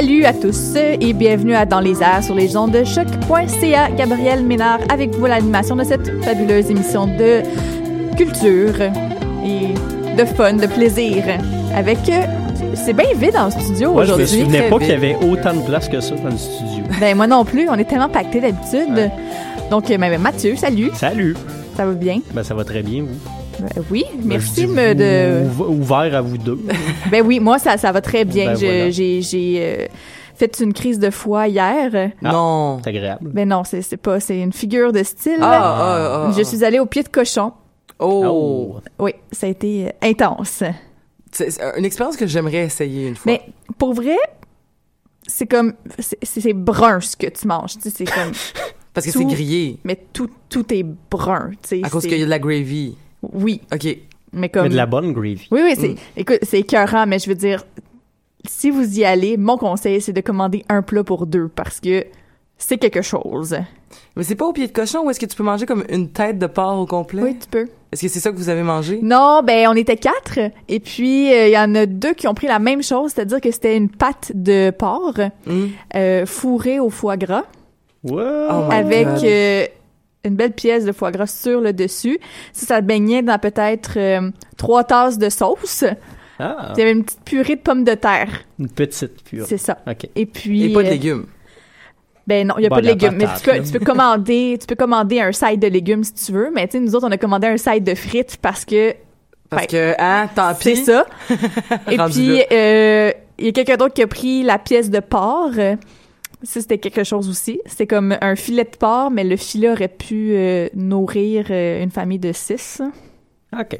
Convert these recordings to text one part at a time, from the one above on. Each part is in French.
Salut à tous et bienvenue à Dans les airs sur les ondes de choc.ca. Gabriel Ménard avec vous à l'animation de cette fabuleuse émission de culture et de fun, de plaisir. Avec euh, c'est bien vide en studio Moi, je me aujourd'hui. souvenais pas qu'il y avait autant de place que ça dans le studio. Ben moi non plus, on est tellement pactés d'habitude. Donc euh, ben, Mathieu, salut, Salut! ça va bien? Ben, ça va très bien, vous? Ben, Oui, Ben, merci de me Ouvert à vous deux. Ben oui, moi ça ça va très bien. Ben, voilà. J'ai j'ai euh, fait une crise de foie hier. Ah. Non. C'est agréable. Ben non, c'est c'est pas c'est une figure de style. Ah, ah, ah. Je suis allée au pied de cochon. Oh. Oui, ça a été euh, intense. C'est c'est une expérience que j'aimerais essayer une fois. Mais pour vrai, c'est comme c'est c'est brun ce que tu manges, tu sais, c'est comme Parce que tout- c'est grillé. mais tout tout est brun, tu sais. À cause qu'il y a de la gravy. Oui, OK. mais comme Mais de la bonne gravy. Oui oui, c'est Mm. écoute, c'est écœurant, mais je veux dire si vous y allez, mon conseil c'est de commander un plat pour deux parce que c'est quelque chose. Mais c'est pas au pied de cochon ou est-ce que tu peux manger comme une tête de porc au complet? Oui, tu peux. Est-ce que c'est ça que vous avez mangé? Non, ben on était quatre et puis euh, il y en a deux qui ont pris la même chose, c'est-à-dire que c'était une pâte de porc Hmm? euh, fourrée au foie gras Wow! Oh my avec God. euh, une belle pièce de foie gras sur le dessus. Ça, ça baignait dans peut-être euh, trois tasses de sauce. Ah, Il y avait une petite purée de pommes de terre. une petite pure. C'est ça. OK. Et puis Et pas de euh, légumes. Ben non, il y a Bon, pas de légumes, mais tu peux, là. tu peux commander, tu peux commander un side de légumes si tu veux, mais tu sais nous autres on a commandé un side de frites parce que Parce que, hein, tant c'est pis. ça. Et puis euh, il y a quelqu'un d'autre qui a pris la pièce de porc. Ça c'était quelque chose aussi. C'est comme un filet de porc, mais le filet aurait pu euh, nourrir euh, une famille de six. OK.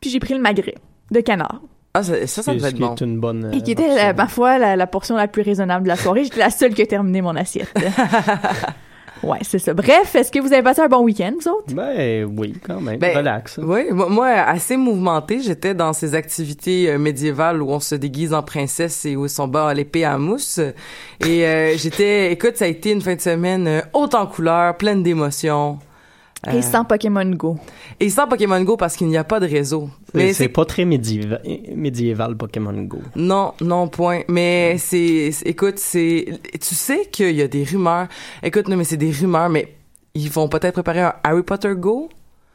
Puis j'ai pris le magret de canard. Ah, ça, ça, ça devait être qui bon. est une bonne. Et qui euh, était, option. la- ma foi, la, la portion la plus raisonnable de la soirée. J'étais la seule qui a terminé mon assiette. ouais, c'est ça. Bref, est-ce que vous avez passé un bon week-end, vous autres? Ben oui, quand même. Ben, Relax. Oui, moi, assez mouvementé, j'étais dans ces activités euh, médiévales où on se déguise en princesse et où son bas à l'épée à mousse. Et euh, j'étais, écoute, ça a été une fin de semaine euh, haute en couleurs, pleine d'émotions. Euh, Et sans Pokémon Go. et sans Pokémon Go parce qu'il n'y a pas de réseau. Mais c'est pas très médiéval, médiéval Pokémon Go. non, non point. Mais c'est, c'est- écoute, c'est, tu sais qu'il y a des rumeurs. Écoute, non, mais c'est des rumeurs, mais ils vont peut-être préparer un Harry Potter Go?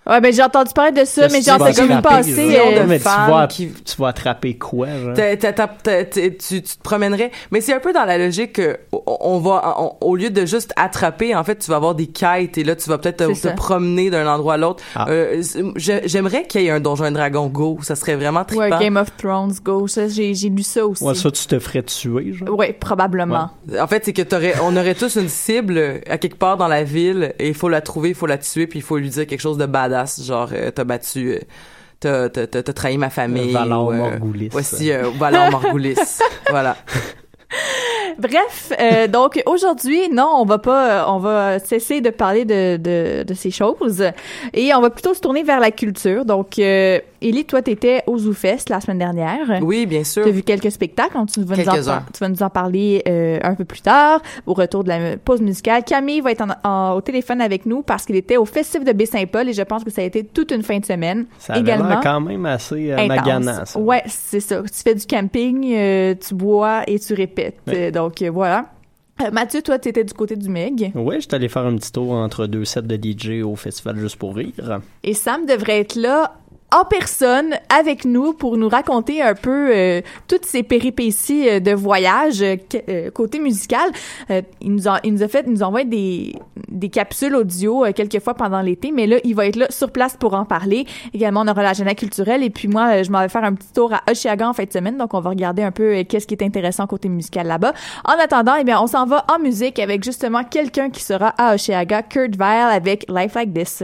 Ouais, ben j'ai entendu parler de ça, mais que j'ai tu vas entendu attraper, passer. genre? euh, mais tu vas, qui- tu vas attraper quoi, genre? Tu, tu te promènerais. Mais c'est un peu dans la logique que on- va, on- au lieu de juste attraper, en fait, tu vas avoir des quêtes et là, tu vas peut-être te, C'est ça. te promener d'un endroit à l'autre. Ah. Euh, c'est- j'ai- J'aimerais qu'il y ait un Donjon et Dragon Go. Ça serait vraiment Ouais, trippant. Game of Thrones Go. Ça, j'ai lu ça aussi. Ouais, ça, tu te ferais tuer, genre. Ouais, probablement. En fait, c'est que t'aurais, on aurait tous une cible euh, à quelque part dans la ville et il faut la trouver, il faut la tuer puis il faut lui dire quelque chose de badass, genre euh, t'as battu, euh, t'as, t'as, t'as, t'as trahi ma famille. Euh, Morghulis. Voici euh, Valor Morghulis. voilà. Bref, euh, donc aujourd'hui, non, on va pas, on va cesser de parler de, de, de ces choses et on va plutôt se tourner vers la culture. Donc, euh, Élie, toi, t'étais au ZooFest la semaine dernière. Oui, bien sûr. Tu as vu quelques spectacles, tu vas, nous en, tu vas nous en parler euh, un peu plus tard, au retour de la pause musicale. Camille va être en- en- au téléphone avec nous parce qu'il était au Festival de Baie-Saint-Paul et je pense que ça a été toute une fin de semaine. Ça avait également. quand même assez euh, intense. maganant, ça. Ouais, c'est ça. Tu fais du camping, euh, tu bois et tu répètes. Euh, donc euh, voilà. Euh, Mathieu, toi, tu étais du côté du Meg. Ouais, j'étais allé faire un petit tour entre deux sets de DJ au festival Juste pour rire. Et Sam devrait être là en personne avec nous pour nous raconter un peu euh, toutes ces péripéties euh, de voyage euh, euh, côté musical. Euh, il nous a il nous a fait il nous envoie des des capsules audio quelques fois pendant l'été, mais là il va être là sur place pour en parler. Également on aura l'agenda culturel et puis moi je m'en vais faire un petit tour à Oshiaga en fin de semaine, donc on va regarder un peu qu'est-ce qui est intéressant côté musical là-bas. En attendant, eh bien on s'en va en musique avec justement quelqu'un qui sera à Oshiaga, Kurt Vile avec Life Like This.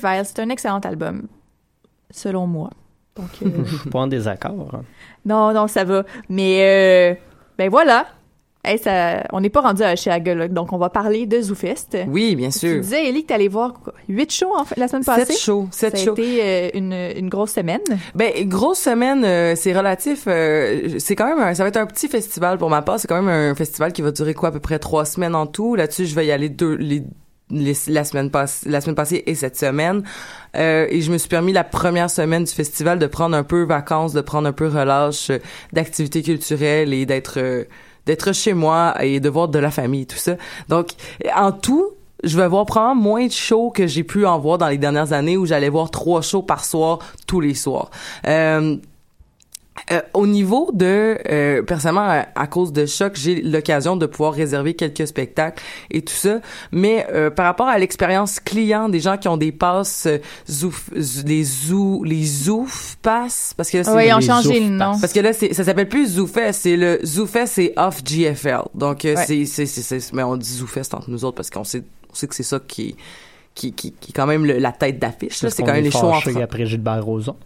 C'est un excellent album. selon moi. Donc, euh, Je suis pas en désaccord. hein. non, non, ça va. Mais, euh, ben voilà. Hey, ça, on n'est pas rendu à Chiaga, là, donc on va parler de ZooFest. Oui, bien Tu sûr. disais, Ellie, que t'allais voir quoi, huit shows en fait, la semaine passée? Sept shows, sept ça shows. a été euh, une, une grosse semaine. Ben grosse semaine, euh, c'est relatif. euh, c'est quand même, un- ça va être un petit festival pour ma part. C'est quand même un festival qui va durer quoi à peu près trois semaines en tout. Là-dessus, je vais y aller deux les, la semaine passée, la semaine passée et cette semaine. Euh, et je me suis permis la première semaine du festival de prendre un peu vacances, de prendre un peu relâche euh, d'activités culturelles et d'être euh, d'être chez moi et de voir de la famille tout ça. Donc en tout, je vais voir probablement moins de shows que j'ai pu en voir dans les dernières années où j'allais voir trois shows par soir tous les soirs. Euh, euh, au niveau de euh, personnellement à, à cause de choc j'ai l'occasion de pouvoir réserver quelques spectacles et tout ça mais euh, par rapport à l'expérience client des gens qui ont des passes euh, zouf, les zoo les zouf passes parce que là, c'est Oui, ils ont les changé le Zouf nom. Pass. parce que là, c'est, ça s'appelle plus ZooFest, c'est le ZooFest, c'est off GFL. Donc, euh, Ouais. c'est, c'est, c'est, c'est- mais on dit ZooFest entre nous autres parce qu'on sait, on sait que c'est ça qui, qui, qui, qui est quand même le- la tête d'affiche. Là, c'est quand même les shows en fâché Fran- après Gilbert Rozon.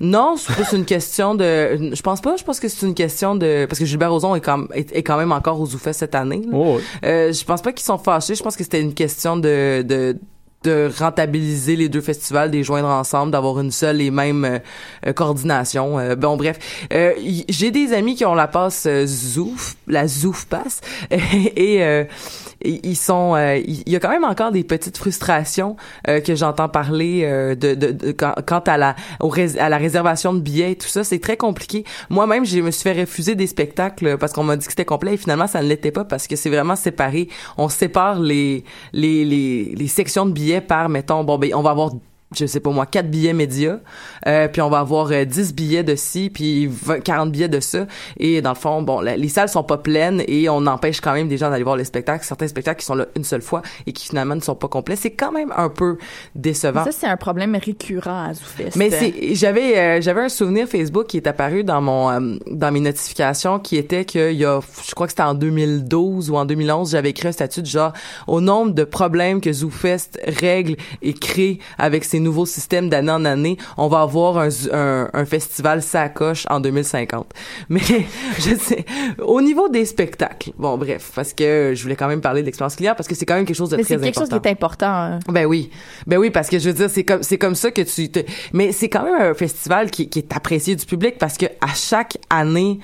Non, c'est plus une question de, je pense pas, je pense que c'est une question de, parce que Gilbert Rozon est quand, est, est quand même encore au ZooFest cette année. Oh, oui. Euh, je pense pas qu'ils sont fâchés. Je pense que c'était une question de, de de rentabiliser les deux festivals, de les joindre ensemble, d'avoir une seule et même euh, euh, coordination. Euh, bon, bref, Euh, j'ai des amis qui ont la passe euh, Zouf, la Zouf passe, et euh, et euh, il y a quand même encore des petites frustrations euh, que j'entends parler euh, de, de, de- quant, à la au à la réservation de billets et tout ça, c'est très compliqué. Moi-même, je me suis fait refuser des spectacles parce qu'on m'a dit que c'était complet et finalement ça ne l'était pas parce que c'est vraiment séparé. On sépare les les les, les sections de billets par mettons bon ben on va avoir je sais pas moi, 4 billets médias, euh, puis on va avoir euh, 10 billets de ci, puis 20 40 billets de ça. Et dans le fond, bon, la- les salles sont pas pleines et on empêche quand même des gens d'aller voir les spectacles. Certains spectacles qui sont là une seule fois et qui finalement ne sont pas complets. C'est quand même un peu décevant. Ça, c'est un problème récurrent à ZooFest. Mais c'est j'avais euh, j'avais un souvenir Facebook qui est apparu dans mon euh, dans mes notifications qui était que il y a je crois que c'était en 2012 ou en 2011 j'avais écrit un statut de genre au nombre de problèmes que ZooFest règle et crée avec ses nouveaux systèmes d'année en année on va avoir un un, un festival sacoche en 2050 mais je sais au niveau des spectacles bon bref parce que je voulais quand même parler de l'expérience client parce que c'est quand même quelque chose de Mais très c'est quelque important chose qui est important. hein. ben oui, ben oui, parce que je veux dire, c'est comme c'est comme ça que tu te. Mais c'est quand même un festival qui, qui est apprécié du public parce que à chaque année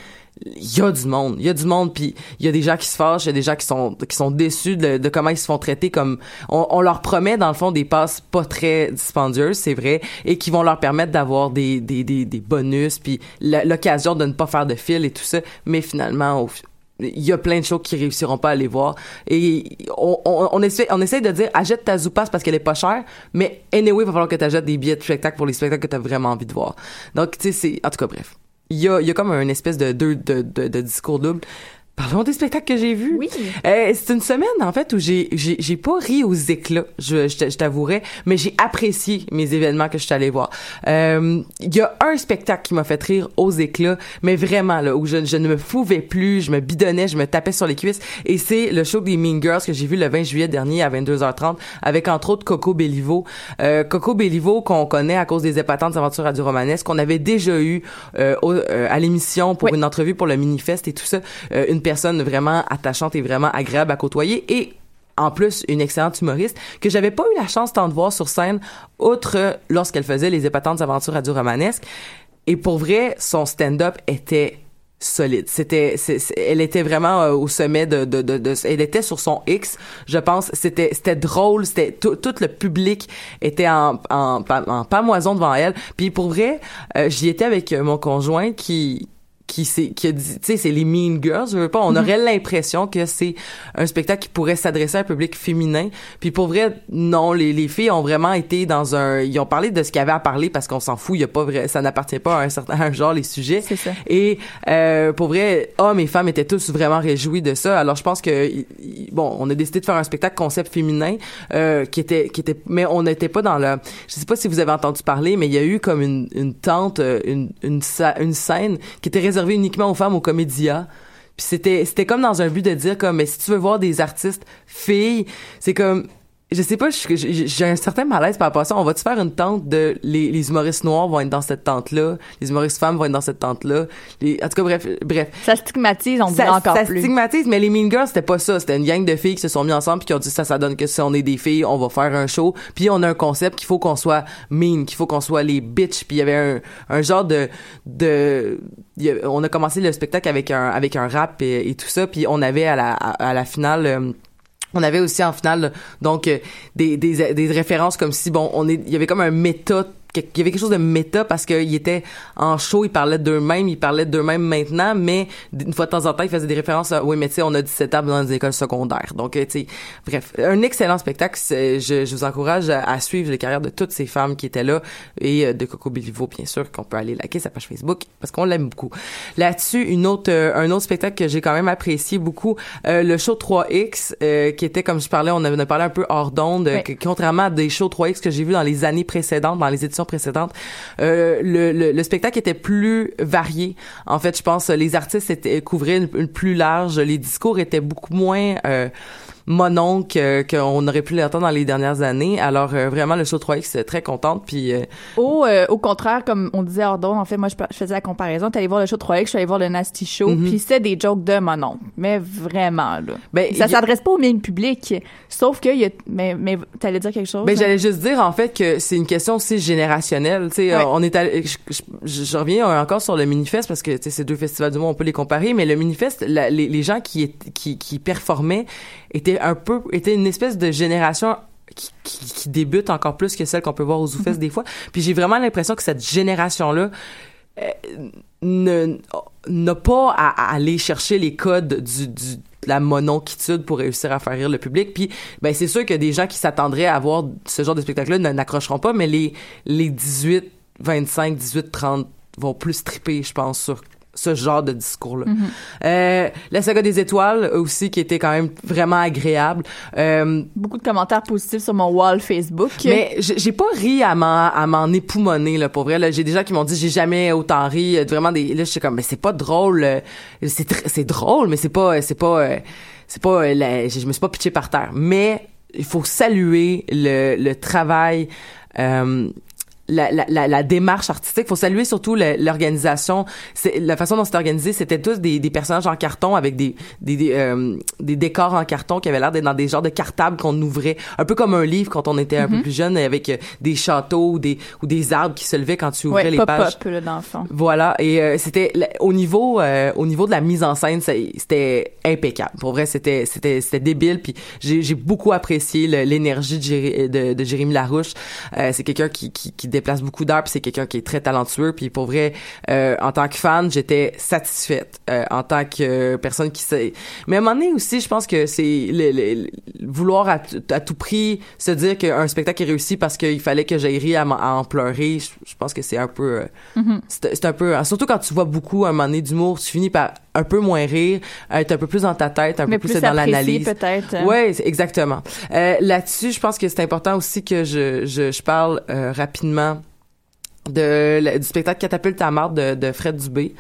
il y a du monde, il y a du monde, puis il y a des gens qui se fâchent, il y a des gens qui sont qui sont déçus de, de comment ils se font traiter. Comme on, on leur promet dans le fond des passes pas très dispendieuses, c'est vrai, et qui vont leur permettre d'avoir des, des, des, des bonus, puis l'occasion de ne pas faire de fil et tout ça. Mais finalement, il y a plein de shows qui réussiront pas à aller voir et on, on, on essaie on essaie de dire achète ta Zoopass parce qu'elle est pas chère mais anyway il va falloir que tu achètes des billets de spectacle pour les spectacles que tu as vraiment envie de voir donc tu sais c'est en tout cas bref il y a y a comme une espèce de, de, de, de discours double Parlons des spectacles que j'ai vus. Oui. Euh, c'est une semaine en fait où j'ai j'ai j'ai pas ri aux éclats, je je, je t'avouerais, mais j'ai apprécié mes événements que je suis allée voir. Euh, Il y a un spectacle qui m'a fait rire aux éclats, mais vraiment là où je, je ne me pouvais plus, je me bidonnais, je me tapais sur les cuisses et c'est le show des Mean Girls que j'ai vu le 20 juillet dernier à 22h30 avec entre autres Coco Bellivo. Euh, Coco Bellivo qu'on connaît à cause des épatantes aventures radio romanesques qu'on avait déjà eu euh, au- euh, à l'émission pour Oui. une entrevue pour le Minifest et tout ça, Euh, une personne vraiment attachante et vraiment agréable à côtoyer et en plus une excellente humoriste que j'avais pas eu la chance tant de voir sur scène outre lorsqu'elle faisait les épatantes aventures radio-romanesques et pour vrai son stand-up était solide. C'était, elle était vraiment euh, au sommet de, de, de, elle était sur son X, je pense. C'était, c'était drôle. C'était tout, le public était en, en, pa- en pamoison devant elle. Puis pour vrai, euh, j'y étais avec mon conjoint qui qui s'est qui a dit tu sais c'est les Mean Girls je veux pas. On aurait l'impression que c'est un spectacle qui pourrait s'adresser à un public féminin. Puis pour vrai non les, les filles ont vraiment été dans un ils ont parlé de ce qu'il y avait à parler parce qu'on s'en fout. Il y a pas vrai ça n'appartient pas à un certain à un genre les sujets. C'est ça. et euh, pour vrai, hommes et femmes étaient tous vraiment réjouis de ça. Alors je pense que bon, on a décidé de faire un spectacle concept féminin euh, qui était qui était mais on n'était pas dans le je sais pas si vous avez entendu parler mais il y a eu comme une une tente euh, une une, une scène qui était réservée uniquement aux femmes au Comédia. Puis c'était c'était comme dans un but de dire comme mais si tu veux voir des artistes filles, c'est comme je sais pas, j'ai un certain malaise par rapport à ça. On va-tu faire une tente de les, les humoristes noirs vont être dans cette tente-là, les humoristes femmes vont être dans cette tente-là. Les, en tout cas, bref, bref. Ça stigmatise, on Ça, encore ça plus. stigmatise, mais les Mean Girls, c'était pas ça. C'était une gang de filles qui se sont mis ensemble puis qui ont dit ça, ça donne que si on est des filles, on va faire un show. Puis on a un concept qu'il faut qu'on soit mean, qu'il faut qu'on soit les bitches. Puis il y avait un, un genre de, de, a- on a commencé le spectacle avec un, avec un rap et, et tout ça. Puis on avait à la, à, à la finale. On avait aussi en finale donc euh, des, des, des références comme si bon on est il y avait comme un méta il y avait quelque chose de méta parce qu'il était en show, il parlait d'eux-mêmes, il parlait d'eux-mêmes maintenant, mais une fois de temps en temps, il faisait des références à, oui, mais tu sais, on a 17 ans dans les écoles secondaires. Donc, euh, tu sais, bref, un excellent spectacle. Je, je vous encourage à, à suivre les carrières de toutes ces femmes qui étaient là et euh, de Coco Béliveau, bien sûr, qu'on peut aller liker sa page Facebook parce qu'on l'aime beaucoup. Là-dessus, une autre, euh, un autre spectacle que j'ai quand même apprécié beaucoup, euh, le show 3X, euh, qui était, comme je parlais, on avait parlé un peu hors d'onde, que- contrairement à des shows 3X que j'ai vus dans les années précédentes, dans les éditions précédentes, euh, le, le, le spectacle était plus varié. En fait, je pense les artistes étaient, couvraient une, une plus large, les discours étaient beaucoup moins euh, mononques euh, qu'on aurait pu l'entendre dans les dernières années. Alors euh, vraiment, le show 3X, très contente. Puis euh, Au, euh, au contraire, comme on disait hors d'onde, en fait, moi, je, je faisais la comparaison. T'es allé voir le show 3X, je suis allé voir le Nasty Show, Mhm. puis c'est des jokes de mon oncle. Mais vraiment, là. ben, Ça a- s'adresse pas au milieu public. Sauf que, il y a, mais, mais t'allais dire quelque chose? Ben hein? j'allais juste dire en fait que c'est une question aussi générationnelle, tu sais on est allé- je, je- je reviens encore sur le Minifest parce que tu sais ces deux festivals du monde on peut les comparer mais le Minifest la- les, les gens qui est- qui qui performaient étaient un peu étaient une espèce de génération qui, qui, qui débute encore plus que celle qu'on peut voir aux ZooFest des fois. Puis j'ai vraiment l'impression que cette génération-là euh, ne n'a pas à, à aller chercher les codes du, du de la mononquitude pour réussir à faire rire le public. Puis ben c'est sûr que des gens qui s'attendraient à voir ce genre de spectacle-là n'accrocheront pas, mais les les 18, 25, 18, 30 vont plus triper, je pense, sur ce genre de discours-là. Mhm. Euh, la saga des étoiles aussi qui était quand même vraiment agréable. Euh, Beaucoup de commentaires positifs sur mon wall Facebook. mais j'ai pas ri à m'en à m'en époumoner là pour vrai là j'ai des gens qui m'ont dit j'ai jamais autant ri euh, vraiment des là je suis comme mais c'est pas drôle euh, c'est c'est drôle mais c'est pas c'est pas c'est pas la- je je me suis pas pitché par terre mais il faut saluer le le travail euh, la, la, la, la démarche artistique. faut saluer surtout l'organisation. C'est La façon dont c'était organisé, c'était tous des, des personnages en carton avec des, des, des, euh, des décors en carton qui avaient l'air d'être dans des genres de cartables qu'on ouvrait. Un peu comme un livre quand on était un peu plus jeune avec euh, des châteaux ou des, ou des arbres qui se levaient quand tu ouvrais ouais, les pop pages. up là dans le fond. Voilà et euh, c'était au niveau euh, au niveau de la mise en scène c'était impeccable pour vrai c'était c'était c'était débile puis j'ai j'ai beaucoup apprécié l'énergie de, Jéré- de, de Jérémy Larouche Euh, c'est quelqu'un qui, qui qui déplace beaucoup d'heures puis c'est quelqu'un qui est très talentueux puis pour vrai euh, en tant que fan j'étais satisfaite Euh, en tant que personne qui sait mais à un moment donné aussi je pense que c'est le, le- le- vouloir à, tout prix se dire qu'un spectacle est réussi parce qu'il fallait que j'aille rire à, en pleurer je, je pense que c'est un peu euh, c'est c'est un peu surtout quand tu vois beaucoup à un moment donné d'humour tu finis par un peu moins rire être un peu plus dans ta tête un Mais peu plus plus dans l'analyse peut-être. hein. Ouais, exactement. Euh, Là-dessus, je pense que c'est important aussi que je, je, je parle euh, rapidement de, du spectacle Catapulte à marde de, de Fred Dubé.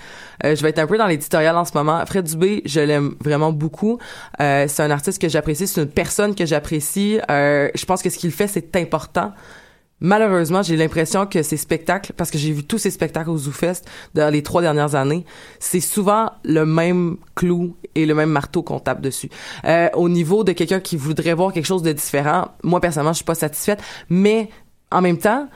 Euh, je vais être un peu dans l'éditorial en ce moment. Fred Dubé, je l'aime vraiment beaucoup. Euh, c'est un artiste que j'apprécie, c'est une personne que j'apprécie. Euh, je pense que ce qu'il fait, c'est important. Malheureusement, j'ai l'impression que ces spectacles, parce que j'ai vu tous ces spectacles au ZooFest dans les trois dernières années, c'est souvent le même clou et le même marteau qu'on tape dessus. Euh, au niveau de quelqu'un qui voudrait voir quelque chose de différent, moi personnellement, je suis pas satisfaite, mais en même temps,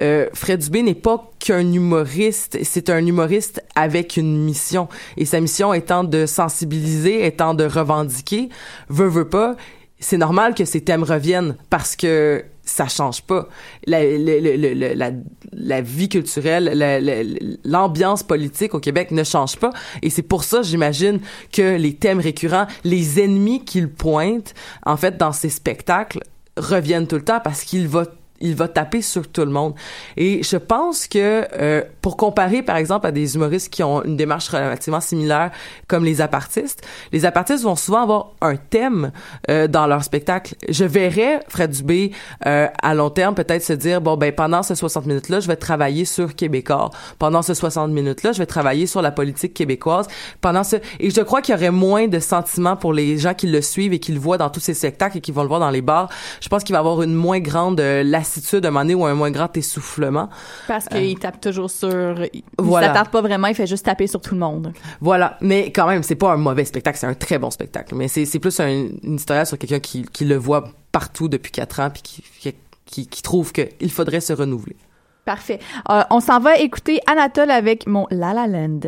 euh, Fred Dubé n'est pas qu'un humoriste, c'est un humoriste avec une mission. Et sa mission étant de sensibiliser, étant de revendiquer, veut, veut pas, c'est normal que ces thèmes reviennent parce que ça change pas. La, la, la vie culturelle, la- la- l'ambiance politique au Québec ne change pas. Et c'est pour ça, j'imagine, que les thèmes récurrents, les ennemis qu'il pointe, en fait, dans ses spectacles, reviennent tout le temps parce qu'il va il va taper sur tout le monde. Et je pense que euh, pour comparer par exemple à des humoristes qui ont une démarche relativement similaire comme les apartistes, les apartistes vont souvent avoir un thème euh, dans leur spectacle. Je verrais Fred Dubé euh, à long terme peut-être se dire bon ben pendant ces 60 minutes là, je vais travailler sur Québécois. Pendant ces 60 minutes là, je vais travailler sur la politique québécoise. Pendant ce et je crois qu'il y aurait moins de sentiments pour les gens qui le suivent et qui le voient dans tous ces spectacles et qui vont le voir dans les bars. Je pense qu'il va avoir une moins grande euh, lassitude un moment donné ou un moins grand essoufflement. Parce qu'il tape toujours sur. Il Voilà. s'attarde pas vraiment, il fait juste taper sur tout le monde. Voilà, mais quand même, c'est pas un mauvais spectacle, c'est un très bon spectacle. Mais c'est c'est plus un- une histoire sur quelqu'un qui, qui le voit partout depuis quatre ans puis qui, qui, qui, qui trouve qu'il faudrait se renouveler. Parfait. Euh, on s'en va écouter Anatole avec mon La La Land.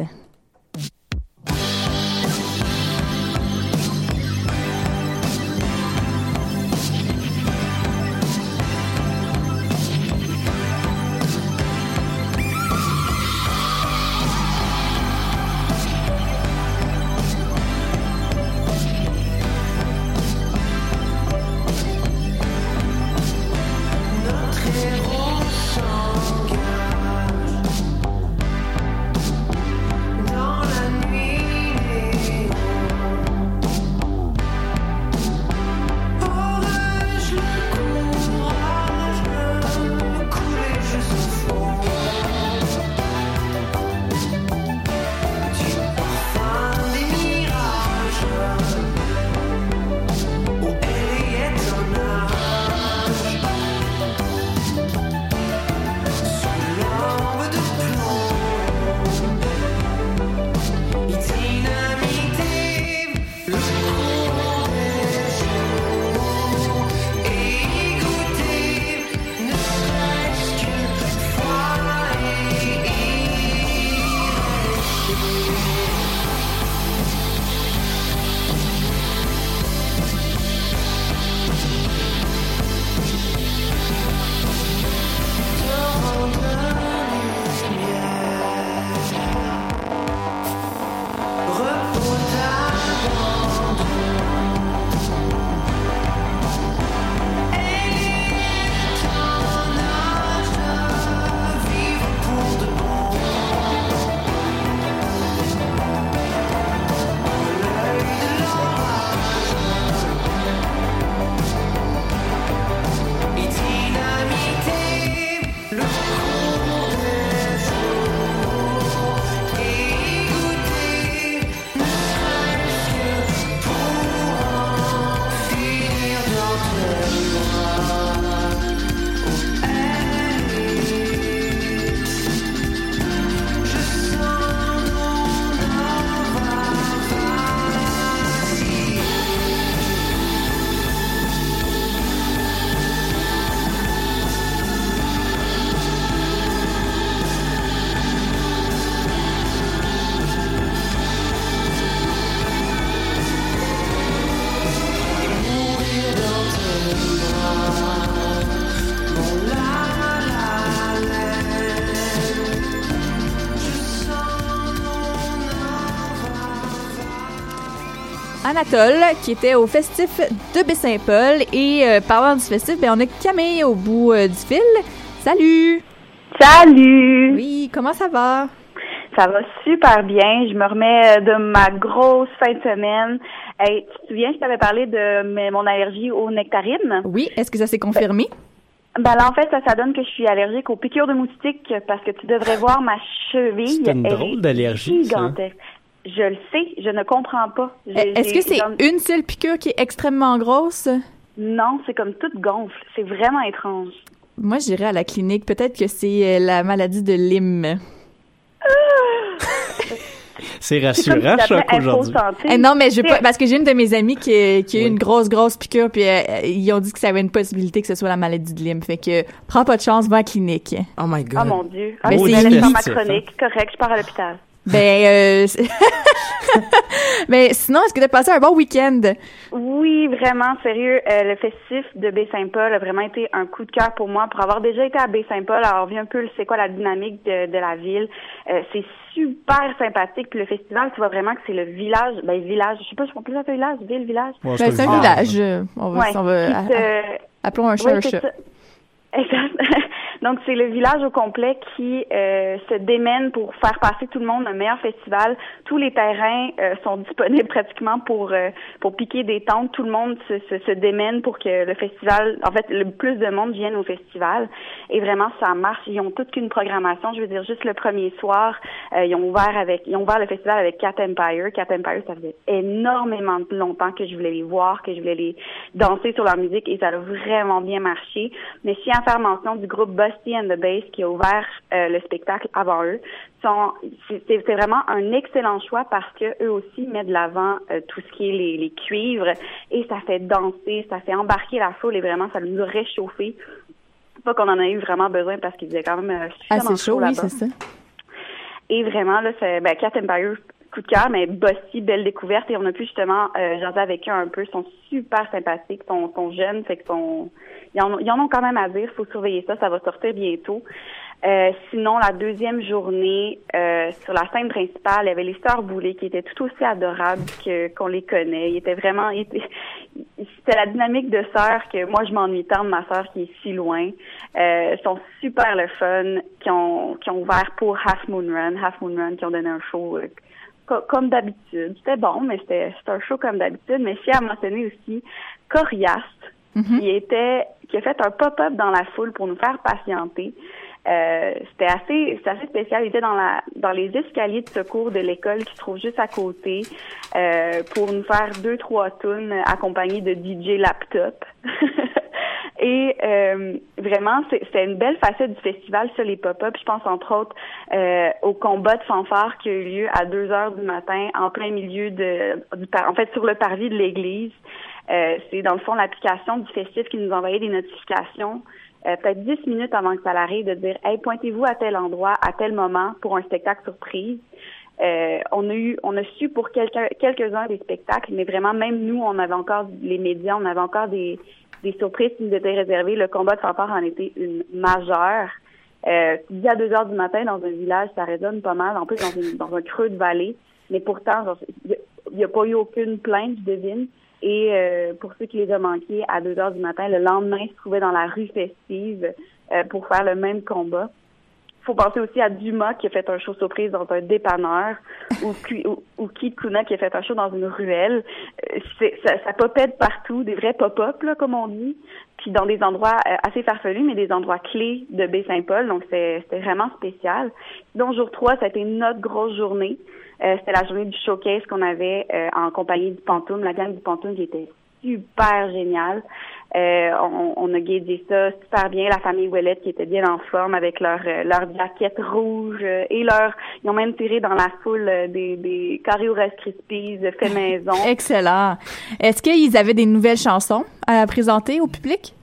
Anatole, qui était au festif de Baie-Saint-Paul. Et euh, parlant du festif, ben, on a Camille au bout euh, du fil. Salut! Salut! Oui, comment ça va? Ça va super bien. Je me remets euh, de ma grosse fin de semaine. Hey, tu te souviens, je t'avais parlé de mes- mon allergie aux nectarines? Oui, est-ce que ça s'est confirmé? Ben là, en fait, ça, ça donne que je suis allergique aux piqûres de moustiques parce que tu devrais voir ma cheville. C'est une drôle d'allergie, ça. Je le sais, je ne comprends pas. Euh, Est-ce que c'est comme- une seule piqûre qui est extrêmement grosse? Non, c'est comme toute gonfle. C'est vraiment étrange. Moi, j'irais à la clinique. Peut-être que c'est euh, la maladie de Lyme. C'est rassurant, si choc aujourd'hui. Eh non, mais je veux pas, parce que j'ai une de mes amies qui, qui a eu Oui. une grosse, grosse piqûre, puis euh, ils ont dit que ça avait une possibilité que ce soit la maladie de Lyme. Fait que, prends pas de chance, va à la clinique. Oh my God. Oh mon Dieu. Mais Ah, c'est ma chronique. Correct, je pars à l'hôpital. Ben, euh, mais sinon, est-ce que t'as passé un bon week-end? Oui, vraiment, sérieux. euh, le festif de Baie-Saint-Paul a vraiment été un coup de cœur pour moi. Pour avoir déjà été à Baie-Saint-Paul, alors on vit un peu c'est quoi la dynamique de, de la ville. Euh, c'est super sympathique. Puis le festival, tu vois vraiment que c'est le village. Ben, village, je sais pas, je comprends plus ça village, ville, village. Ouais, Ben, c'est un village. On va, Ouais. on va- appelons un chat Oui, un c'est chat. ça. Donc, c'est le village au complet qui euh, se démène pour faire passer tout le monde un meilleur festival. Tous les terrains euh, sont disponibles pratiquement pour euh, pour piquer des tentes. Tout le monde se, se, se démène pour que le festival, en fait, le plus de monde vienne au festival. Et vraiment, ça marche. Ils ont toute qu'une programmation. Je veux dire, juste le premier soir, euh, ils ont ouvert avec, ils ont ouvert le festival avec Cat Empire. Cat Empire, ça faisait énormément longtemps que je voulais les voir, que je voulais les danser sur leur musique et ça a vraiment bien marché. Mais à faire mention du groupe Busty and the Bass qui a ouvert euh, le spectacle avant eux. C'est vraiment un excellent choix parce que eux aussi mettent de l'avant euh, tout ce qui est les, les cuivres et ça fait danser, ça fait embarquer la foule et vraiment ça nous a réchauffé. Pas qu'on en a eu vraiment besoin parce qu'il faisait quand même euh, suffisamment Assez chaud, oui, c'est ça. Et vraiment, là, c'est ben, Cat Empire, coup de cœur, mais Bossy, belle découverte. Et on a pu justement euh, jaser avec eux un peu. Ils sont super sympathiques, ils sont, sont jeunes, fait que sont, ils en, en ont quand même à dire. faut surveiller ça, ça va sortir bientôt. Euh, sinon, la deuxième journée, euh, sur la scène principale, il y avait les Sœurs Boulay qui étaient tout aussi adorables que qu'on les connaît. Ils étaient vraiment, c'était la dynamique de sœurs que moi je m'ennuie tant de ma sœur qui est si loin. Euh, sont super le fun, qui ont qui ont ouvert pour Half Moon Run, Half Moon Run, qui ont donné un show euh, co- comme d'habitude. C'était bon, mais c'était un show comme d'habitude. Mais je tiens à mentionner aussi Qui était qui a fait un pop-up dans la foule pour nous faire patienter. Euh, c'était assez c'était assez spécial. Il était dans la dans les escaliers de secours de l'école qui se trouve juste à côté euh, pour nous faire deux trois tunes accompagnés de DJ laptop. Et euh, vraiment, c'est une belle facette du festival, ça, les pop-up. Je pense entre autres euh, au combat de fanfare qui a eu lieu à 2 heures du matin, en plein milieu de, du en fait, sur le parvis de l'église. Euh, c'est dans le fond l'application du festif qui nous envoyait des notifications euh, peut-être 10 minutes avant que ça arrive, de dire Hey, pointez-vous à tel endroit, à tel moment pour un spectacle surprise. Euh, on a eu, on a su pour quelques-uns des spectacles, mais vraiment même nous, on avait encore les médias, on avait encore des, des surprises qui nous étaient réservées. Le combat de fanfare en était une majeure. Euh, dis à 2 heures du matin dans un village, ça résonne pas mal. En plus, dans, une- dans un creux de vallée. Mais pourtant, il n'y a, pas eu aucune plainte, je devine. Et euh, pour ceux qui les ont manqués, à 2 heures du matin, le lendemain, ils se trouvaient dans la rue festive euh, pour faire le même combat. faut penser aussi à Dumas qui a fait un show surprise dans un dépanneur ou, ou, ou Keith Kuna qui a fait un show dans une ruelle. Euh, ça, ça popette partout, des vrais pop-up, là, comme on dit. Puis dans des endroits euh, assez farfelus, mais des endroits clés de Baie-Saint-Paul. Donc c'est- c'était vraiment spécial. Donc jour 3, ça a été notre grosse journée. Euh, c'était la journée du showcase qu'on avait euh, en compagnie du Pantoum, la gang du Pantoum qui était super géniale. Euh, on, on a guidé ça super bien. La famille Ouellette qui était bien en forme avec leur euh, leur jaquette rouge euh, et leur ils ont même tiré dans la foule euh, des des Rice Krispies fait maison. Excellent. Est-ce qu'ils avaient des nouvelles chansons à présenter au public?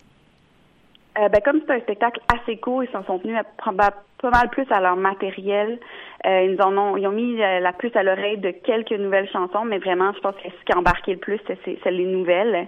Euh, ben, comme c'est un spectacle assez court, ils s'en sont tenus à, pas mal plus à leur matériel. Euh, ils en ont, ils ont mis euh, la puce à l'oreille de quelques nouvelles chansons, mais vraiment, je pense que ce qui a embarqué le plus, c'est les nouvelles.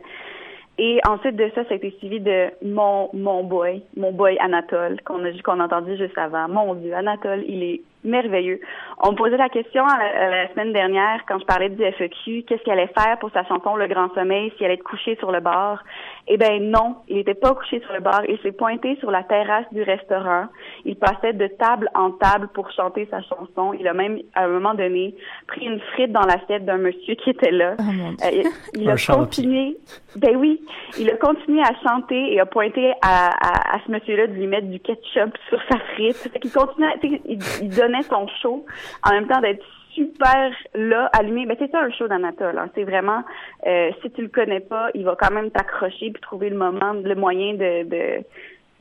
Et ensuite de ça, ça a été suivi de mon mon boy, mon boy Anatole, qu'on a qu'on a entendu juste avant. Mon Dieu, Anatole, il est merveilleux. On me posait la question à la, à la semaine dernière quand je parlais du FEQ, qu'est-ce qu'il allait faire pour sa chanson Le Grand Sommeil, s'il allait être couché sur le bar. Eh ben non, il n'était pas couché sur le bar. Il s'est pointé sur la terrasse du restaurant. Il passait de table en table pour chanter sa chanson. Il a même, à un moment donné, pris une frite dans l'assiette d'un monsieur qui était là. Oh mon Dieu. Euh, il, il a continué. Ben oui, il a continué à chanter et a pointé à, à, à ce monsieur-là de lui mettre du ketchup sur sa frite. Fait qu'il continuait, tu sais, il, il donnait son show en même temps d'être super là, allumé. Ben c'est ça un show d'Anatole. Hein. C'est vraiment, euh, si tu le connais pas, il va quand même t'accrocher puis trouver le moment, le moyen de de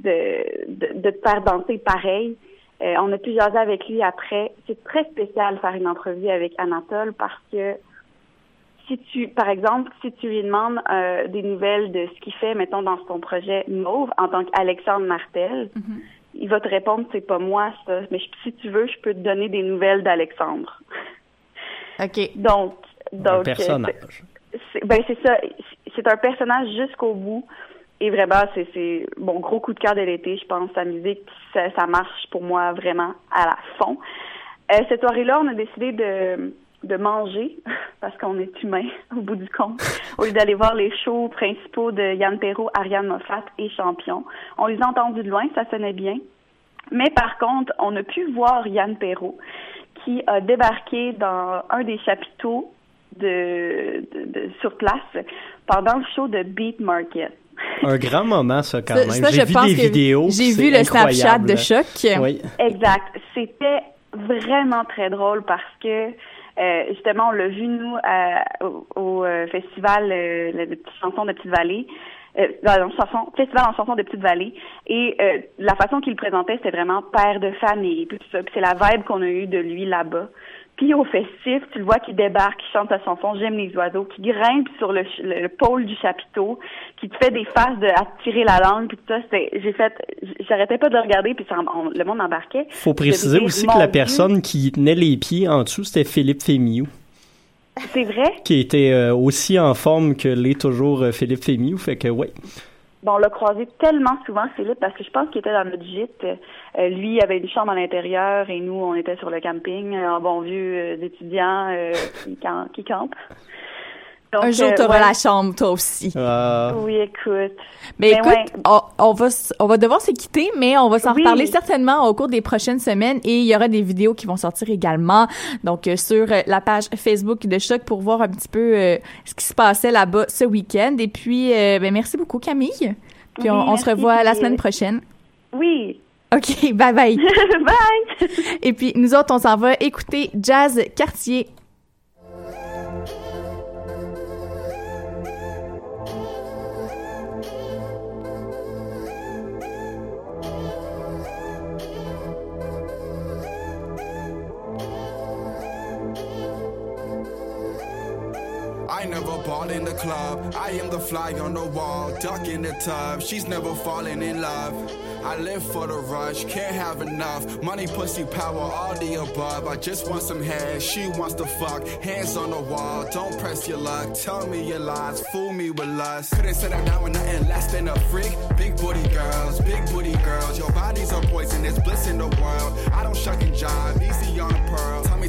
de, de, te faire danser pareil. Euh, on a pu jaser avec lui après. C'est très spécial faire une entrevue avec Anatole parce que si tu, par exemple, si tu lui demandes euh, des nouvelles de ce qu'il fait, mettons, dans son projet Mauve, en tant qu'Alexandre Martel, il va te répondre, c'est pas moi, ça. Mais je- si tu veux, je peux te donner des nouvelles d'Alexandre. OK. Donc, donc Un euh, personnage. c'est- ben c'est ça. C'est un personnage jusqu'au bout. Et vraiment, c'est c'est mon gros coup de cœur de l'été, je pense. Sa musique, ça, ça marche pour moi vraiment à la fond. Euh, cette soirée-là, on a décidé de de manger, parce qu'on est humain au bout du compte, au lieu d'aller voir les shows principaux de Yann Perrault, Ariane Moffat et Champion. On les a entendus de loin, ça sonnait bien. Mais par contre, on a pu voir Yann Perrault qui a débarqué dans un des chapiteaux de, de- de- sur place pendant le show de Beat Market. Un grand moment, ça, quand même. ça, J'ai je vu pense des que vidéos. J'ai vu le Snapchat de choc. Oui. Exact. C'était vraiment très drôle parce que euh, justement, on l'a vu nous au, euh, festival euh, le Petite chanson de Petite Vallée. Euh, chanson, festival en chanson de Petite Vallée. Et euh, la façon qu'il présentait c'était vraiment père de famille puis tout ça. Puis c'est la vibe qu'on a eue de lui là-bas au festif tu le vois qui débarque qui chante sa chanson j'aime les oiseaux qui grimpe sur le, ch- le, le pôle du chapiteau qui te fait des faces de à tirer la langue puis tout ça j'ai fait j'arrêtais pas de le regarder puis ça, on- le monde embarquait Faut préciser aussi que la Dieu, personne qui tenait les pieds en dessous, c'était Philippe Fémiou, c'est vrai? Qui était euh, aussi en forme que l'est toujours euh, Philippe Fémiou. Fait que, oui. Bon, on l'a croisé tellement souvent, Philippe, parce que je pense qu'il était dans notre gîte. Euh, lui avait une chambre à l'intérieur et nous, on était sur le camping, en bon vieux euh, euh, qui, qui campent. Donc, Un jour, euh, t'auras ouais. la chambre, toi aussi. Euh, Oui, écoute. Mais Ben écoute, ouais. on, on va, on va devoir se quitter, mais on va s'en Oui. reparler certainement au cours des prochaines semaines et il y aura des vidéos qui vont sortir également. Donc, euh, sur euh, la page Facebook de Choc pour voir un petit peu euh, ce qui se passait là-bas ce week-end. Et puis, euh, ben, merci beaucoup, Camille. Puis, on, Oui, on se revoit la semaine prochaine. Oui. OK, bye bye. Bye! et puis, nous autres, on s'en va écouter Jazz Cartier. I never ball in the club. I am the fly on the wall, duck in the tub. She's never falling in love. I live for the rush, can't have enough. Money, pussy, power, all the above. I just want some head, she wants to fuck. Hands on the wall, don't press your luck. Tell me your lies, fool me with lust. Couldn't settle down with nothing less than a freak. Big booty girls, big booty girls. Your bodies are poison, there's bliss in the world. I don't shuck and jive, easy on a pearl.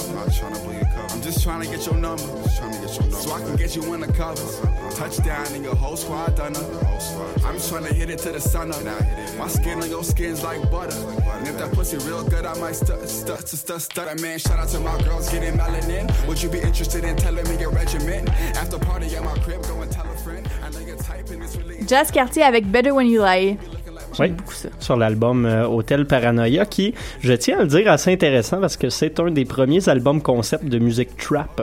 trying to blow your cover. I'm not trying to blow your cover. I'm just trying to get your number. Just trying to get your number. So I can get you in the covers. Touchdown and your whole squad done up. I'm just trying to hit it to the sun up. My skin on your skin's like butter. And if that pussy real good, I might stut, stut, stut, stut. That man, shout out to my girls getting melanin. Would you be interested in telling me your regiment? After party at my crib, go and tell a friend. I know you're typing, it's really Jazz Cartier avec Better When You Lie. Oui, beaucoup ça. sur l'album euh, Hotel Paranoia, qui, je tiens à le dire, assez intéressant parce que c'est un des premiers albums concept de musique trap,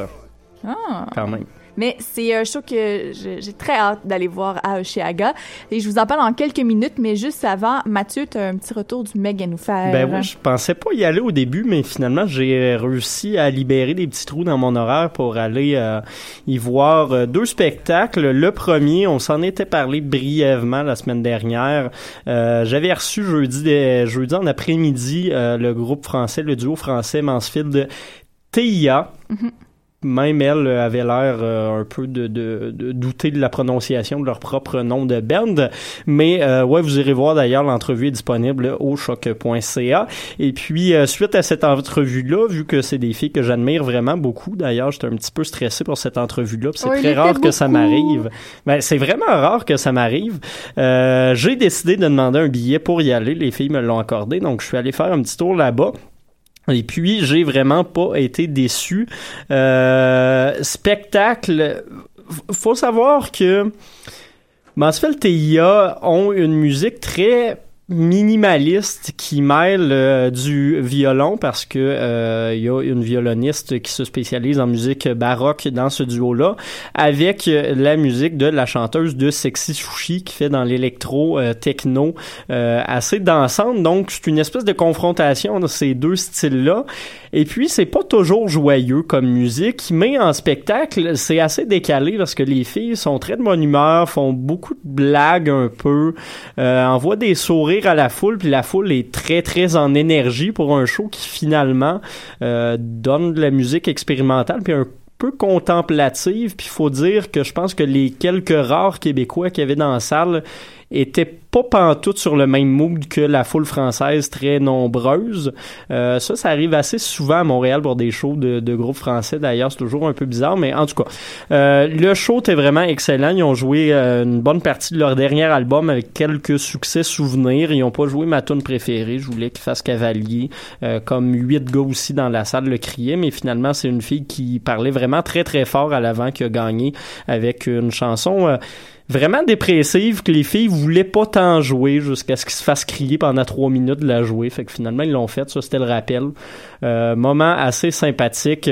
Ah. quand même. Mais c'est un show que j'ai très hâte d'aller voir à Oshiaga. Et je vous en parle en quelques minutes, mais juste avant, Mathieu, tu as un petit retour du Meg à nous faire. Ben oui, je pensais pas y aller au début, mais finalement, j'ai réussi à libérer des petits trous dans mon horaire pour aller euh, y voir euh, deux spectacles. Le premier, on s'en était parlé brièvement la semaine dernière. Euh, J'avais reçu jeudi, jeudi en après-midi euh, le groupe français, le duo français Mansfield TIA. Même elle euh, avait l'air euh, un peu de, de, de douter de la prononciation de leur propre nom de band. Mais euh, ouais, vous irez voir d'ailleurs, l'entrevue est disponible au choc.ca. Et puis, euh, suite à cette entrevue-là, vu que c'est des filles que j'admire vraiment beaucoup, d'ailleurs, j'étais un petit peu stressé pour cette entrevue-là, c'est très rare que ça m'arrive. Ben, c'est vraiment rare que ça m'arrive. Euh, j'ai décidé de demander un billet pour y aller. Les filles me l'ont accordé, donc je suis allé faire un petit tour là-bas. Et puis, j'ai vraiment pas été déçu. Euh, spectacle, faut savoir que Mansfield TIA ont une musique très minimaliste qui mêle euh, du violon parce que euh, il y a une violoniste qui se spécialise en musique baroque dans ce duo-là avec euh, la musique de la chanteuse de Sexy Sushi qui fait dans l'électro euh, techno euh, assez dansante. Donc c'est une espèce de confrontation de ces deux styles-là et puis c'est pas toujours joyeux comme musique mais en spectacle c'est assez décalé parce que les filles sont très de bonne humeur font beaucoup de blagues un peu euh, envoient des sourires à la foule puis la foule est très très en énergie pour un show qui finalement euh, donne de la musique expérimentale puis un peu contemplative. Puis faut dire que je pense que les quelques rares québécois qu'il y avait dans la salle étaient pas pantoute sur le même mood que la foule française très nombreuse. Euh, ça, ça arrive assez souvent à Montréal pour des shows de, de groupes français. D'ailleurs, c'est toujours un peu bizarre, mais en tout cas, euh, le show était vraiment excellent. Ils ont joué euh, une bonne partie de leur dernier album avec quelques succès souvenirs. Ils ont pas joué ma tune préférée. Je voulais qu'ils fassent cavalier, euh, comme huit gars aussi dans la salle le criaient, mais finalement, c'est une fille qui parlait vraiment très très fort à l'avant qui a gagné avec une chanson. Vraiment dépressive que les filles voulaient pas tant jouer jusqu'à ce qu'ils se fassent crier pendant trois minutes de la jouer. Fait que finalement, ils l'ont fait. Ça, c'était le rappel. Euh, moment assez sympathique.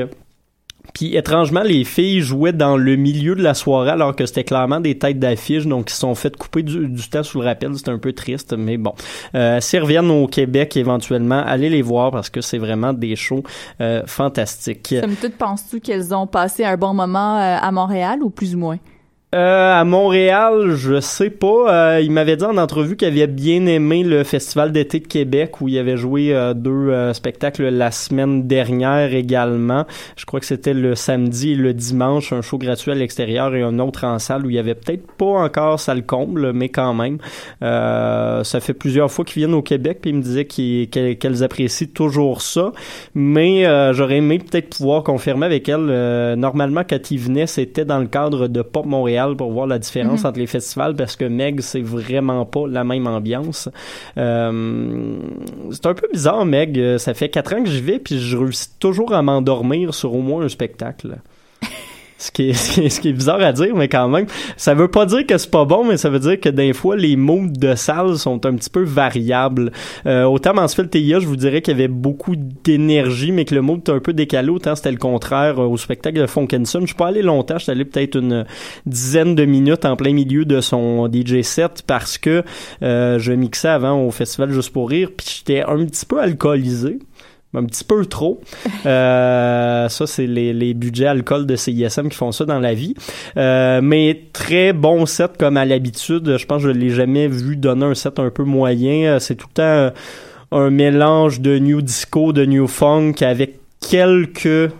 Puis étrangement, les filles jouaient dans le milieu de la soirée alors que c'était clairement des têtes d'affiche, donc ils se sont fait couper du, du temps sous le rappel. C'était un peu triste, mais bon. Euh, S'ils reviennent au Québec éventuellement, allez les voir parce que c'est vraiment des shows euh, fantastiques. Somme toute, penses-tu qu'elles ont passé un bon moment euh, à Montréal ou plus ou moins? Euh, à Montréal, je sais pas. Euh, il m'avait dit en entrevue qu'il avait bien aimé le Festival d'été de Québec où il avait joué euh, deux euh, spectacles la semaine dernière également. Je crois que c'était le samedi et le dimanche, un show gratuit à l'extérieur et un autre en salle où il y avait peut-être pas encore salle comble, mais quand même. Euh, ça fait plusieurs fois qu'ils viennent au Québec puis ils me disaient qu'ils- qu'elles apprécient toujours ça. Mais j'aurais aimé peut-être pouvoir confirmer avec elles. euh, normalement, quand ils venaient, c'était dans le cadre de Pop Montréal pour voir la différence Mhm. entre les festivals parce que Meg, c'est vraiment pas la même ambiance. Euh, c'est un peu bizarre, Meg. Euh, Ça fait quatre ans que j'y vais puis je réussis toujours à m'endormir sur au moins un spectacle. Ce qui, est, ce, qui est, ce qui est bizarre à dire, mais quand même, ça veut pas dire que c'est pas bon, mais ça veut dire que des fois, les moods de salle sont un petit peu variables. Euh, autant Mansfield TIA, je vous dirais qu'il y avait beaucoup d'énergie, mais que le mood était un peu décalé. Autant c'était le contraire euh, au spectacle de Funkinson. Je suis pas allé longtemps, je suis allé peut-être une dizaine de minutes en plein milieu de son DJ set parce que euh, je mixais avant au festival Juste pour rire, puis j'étais un petit peu alcoolisé un petit peu trop. Euh, ça, c'est les, les budgets alcool de CISM qui font ça dans la vie. Euh, mais très bon set comme à l'habitude. Je pense que je l'ai jamais vu donner un set un peu moyen. Euh, C'est tout le temps un mélange de new disco, de new funk avec quelques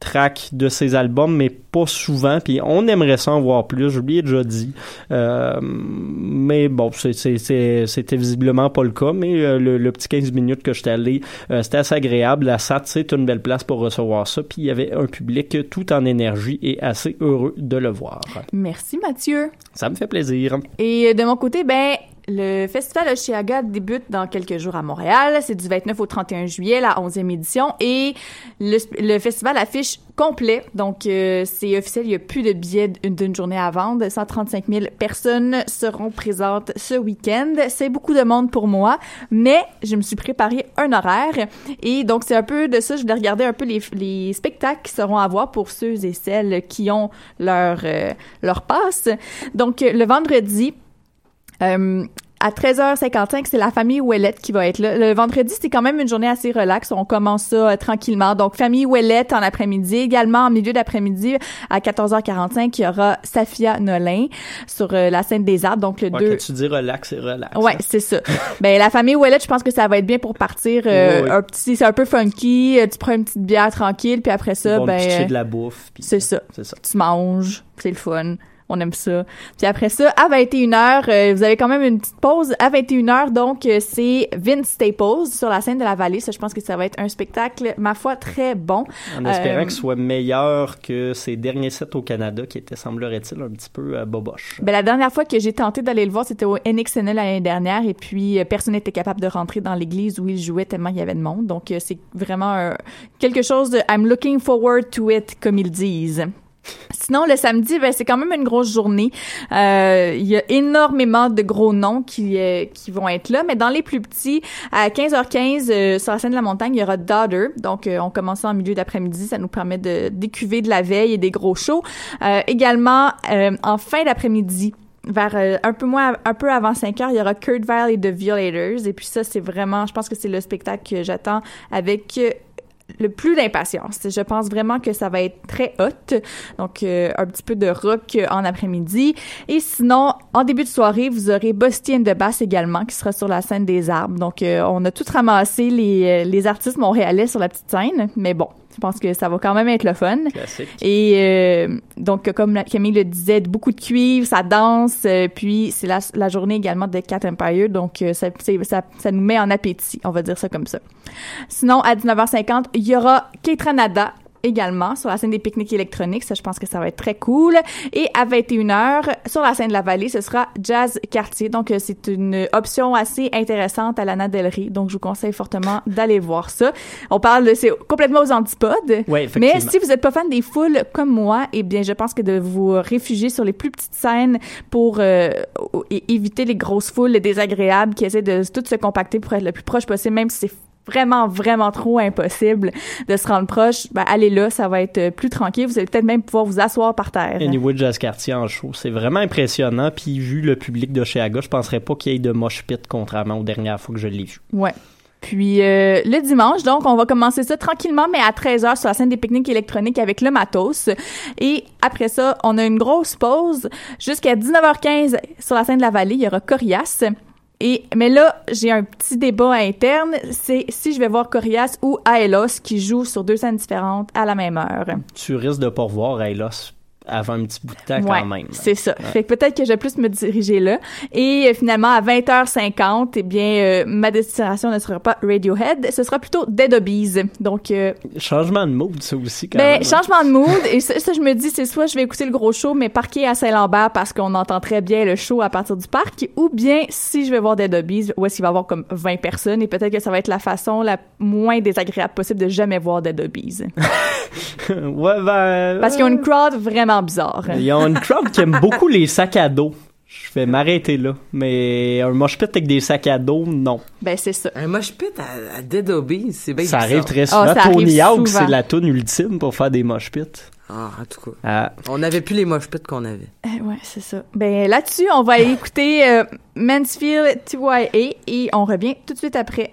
tracks de ses albums, mais pas souvent. Puis on aimerait ça en voir plus. Je l'ai déjà dit. Euh, mais bon, c'était visiblement pas le cas. Mais euh, le, le petit 15 minutes que j'étais allé, euh, c'était assez agréable. La SAT, c'est une belle place pour recevoir ça. Puis il y avait un public tout en énergie et assez heureux de le voir. Merci, Mathieu. Ça me fait plaisir. Et de mon côté, ben, le Festival Oshiaga débute dans quelques jours à Montréal. C'est du 29 au 31 juillet, la 11e édition. Et le, le festival affiche complet. Donc, euh, c'est officiel. Il n'y a plus de billets d'une journée à vendre. 135 000 personnes seront présentes ce week-end. C'est beaucoup de monde pour moi, mais je me suis préparé un horaire. Et donc, c'est un peu de ça. Je voulais regarder un peu les, les spectacles qui seront à voir pour ceux et celles qui ont leur, euh, leur passe. Donc, le vendredi, euh, à 13h55, c'est la famille Ouellette qui va être là. Le vendredi, c'est quand même une journée assez relax. On commence ça euh, tranquillement. Donc, famille Ouellette en après-midi. Également, en milieu d'après-midi, à 14h45, il y aura Safia Nolin sur euh, la scène des arbres. Donc, le Ouais, 2... que tu dis relax, c'est relax. Ouais, c'est ça. ben la famille Ouellette, je pense que ça va être bien pour partir euh, Ouais, ouais. un petit c'est un peu funky, tu prends une petite bière tranquille puis après Ils ça vont ben de la bouffe. puis- c'est ça. C'est ça. Tu manges, c'est le fun. On aime ça. Puis après ça, à 21h, euh, vous avez quand même une petite pause. À 21h, donc, euh, c'est Vince Staples sur la scène de la vallée. Ça, je pense que ça va être un spectacle, ma foi, très bon. En espérant Euh, qu'il soit meilleur que ses derniers sets au Canada, qui étaient, semblerait-il, un petit peu boboche. Ben, la dernière fois que j'ai tenté d'aller le voir, c'était au NXNL l'année dernière et puis personne n'était capable de rentrer dans l'église où il jouait tellement il y avait de monde. Donc, c'est vraiment quelque chose de I'm looking forward to it, comme ils disent. Sinon, le samedi, ben, c'est quand même une grosse journée. Euh, Il y a énormément de gros noms qui, euh, qui vont être là, mais dans les plus petits, à 15h15, euh, sur la scène de la montagne, il y aura Daughter. Donc, euh, on commence en milieu d'après-midi. Ça nous permet de décuver de la veille et des gros shows. Euh, également, en fin d'après-midi, vers euh, un peu moins un peu avant 5 heures, il y aura Kurt Vile et The Violators et puis ça c'est vraiment je pense que c'est le spectacle que j'attends avec le plus d'impatience. Je pense vraiment que ça va être très hot. Donc, euh, un petit peu de rock euh, en après-midi. Et sinon, en début de soirée, vous aurez Busty and the Bass également, qui sera sur la scène des arbres. Donc, euh, on a tout ramassé les, les artistes montréalais sur la petite scène. Mais bon, pense que ça va quand même être le fun. Classique. Et euh, donc, comme la- Camille le disait, beaucoup de cuivre, ça danse, euh, puis c'est la, la journée également de Cat Empire, donc euh, ça, ça, ça nous met en appétit, on va dire ça comme ça. Sinon, à 19h50, il y aura Keitranada également sur la scène des pique-niques électroniques. Ça, je pense que ça va être très cool. Et à 21h, sur la scène de la vallée, ce sera Jazz Quartier. Donc, euh, c'est une option assez intéressante à Lana Del Rey. Donc, je vous conseille fortement d'aller voir ça. On parle de, c'est complètement aux antipodes. Ouais, Mais si vous n'êtes pas fan des foules comme moi, eh bien, je pense que de vous réfugier sur les plus petites scènes pour euh, éviter les grosses foules désagréables qui essaient de tout se compacter pour être le plus proche possible, même si c'est vraiment, vraiment trop impossible de se rendre proche, ben, allez là, ça va être euh, plus tranquille. Vous allez peut-être même pouvoir vous asseoir par terre. Anyway, Jazz Cartier en show, c'est vraiment impressionnant. Puis vu le public de chez Aga, je penserais pas qu'il y ait de mosh pit contrairement aux dernières fois que je l'ai vu. Ouais. Puis euh, le dimanche, donc, on va commencer ça tranquillement, mais à 13h sur la scène des pique-niques électroniques avec le matos. Et après ça, on a une grosse pause jusqu'à 19h15 sur la scène de la vallée. Il y aura Corias. Et, mais là, j'ai un petit débat interne. C'est si je vais voir Corias ou Aelos qui jouent sur deux scènes différentes à la même heure. Tu risques de pas revoir Aylos avant un petit bout de temps Ouais, quand même. c'est ça. Fait que peut-être que je vais plus me diriger là. Et euh, finalement, à 20h50, eh bien, euh, ma destination ne sera pas Radiohead, ce sera plutôt Dead Obies. Donc, euh, Changement de mood, ça aussi, quand ben, même. changement de mood. Et ça, ça, je me dis, c'est soit je vais écouter le gros show, mais parquer à Saint-Lambert parce qu'on entend très bien le show à partir du parc, ou bien si je vais voir Dead Obies, où est-ce qu'il va y avoir comme 20 personnes, et peut-être que ça va être la façon la moins désagréable possible de jamais voir Dead Obies. ouais, ben... Parce qu'ils ont une crowd vraiment bizarre. Ils ont une crowd qui aime beaucoup les sacs à dos. Je vais m'arrêter là. Mais un mosh pit avec des sacs à dos, non. Ben, c'est ça. Un mosh pit à, à Dead Obies, c'est bien ça bizarre. arrive très Ah, souvent. ça arrive Tony Hawk, c'est la tune ultime pour faire des mosh pits. Ah, en tout cas. Ah, On n'avait plus les mosh pits qu'on avait. Eh ouais, c'est ça. Ben là-dessus, on va aller écouter euh, Mansfield TYA et on revient tout de suite après.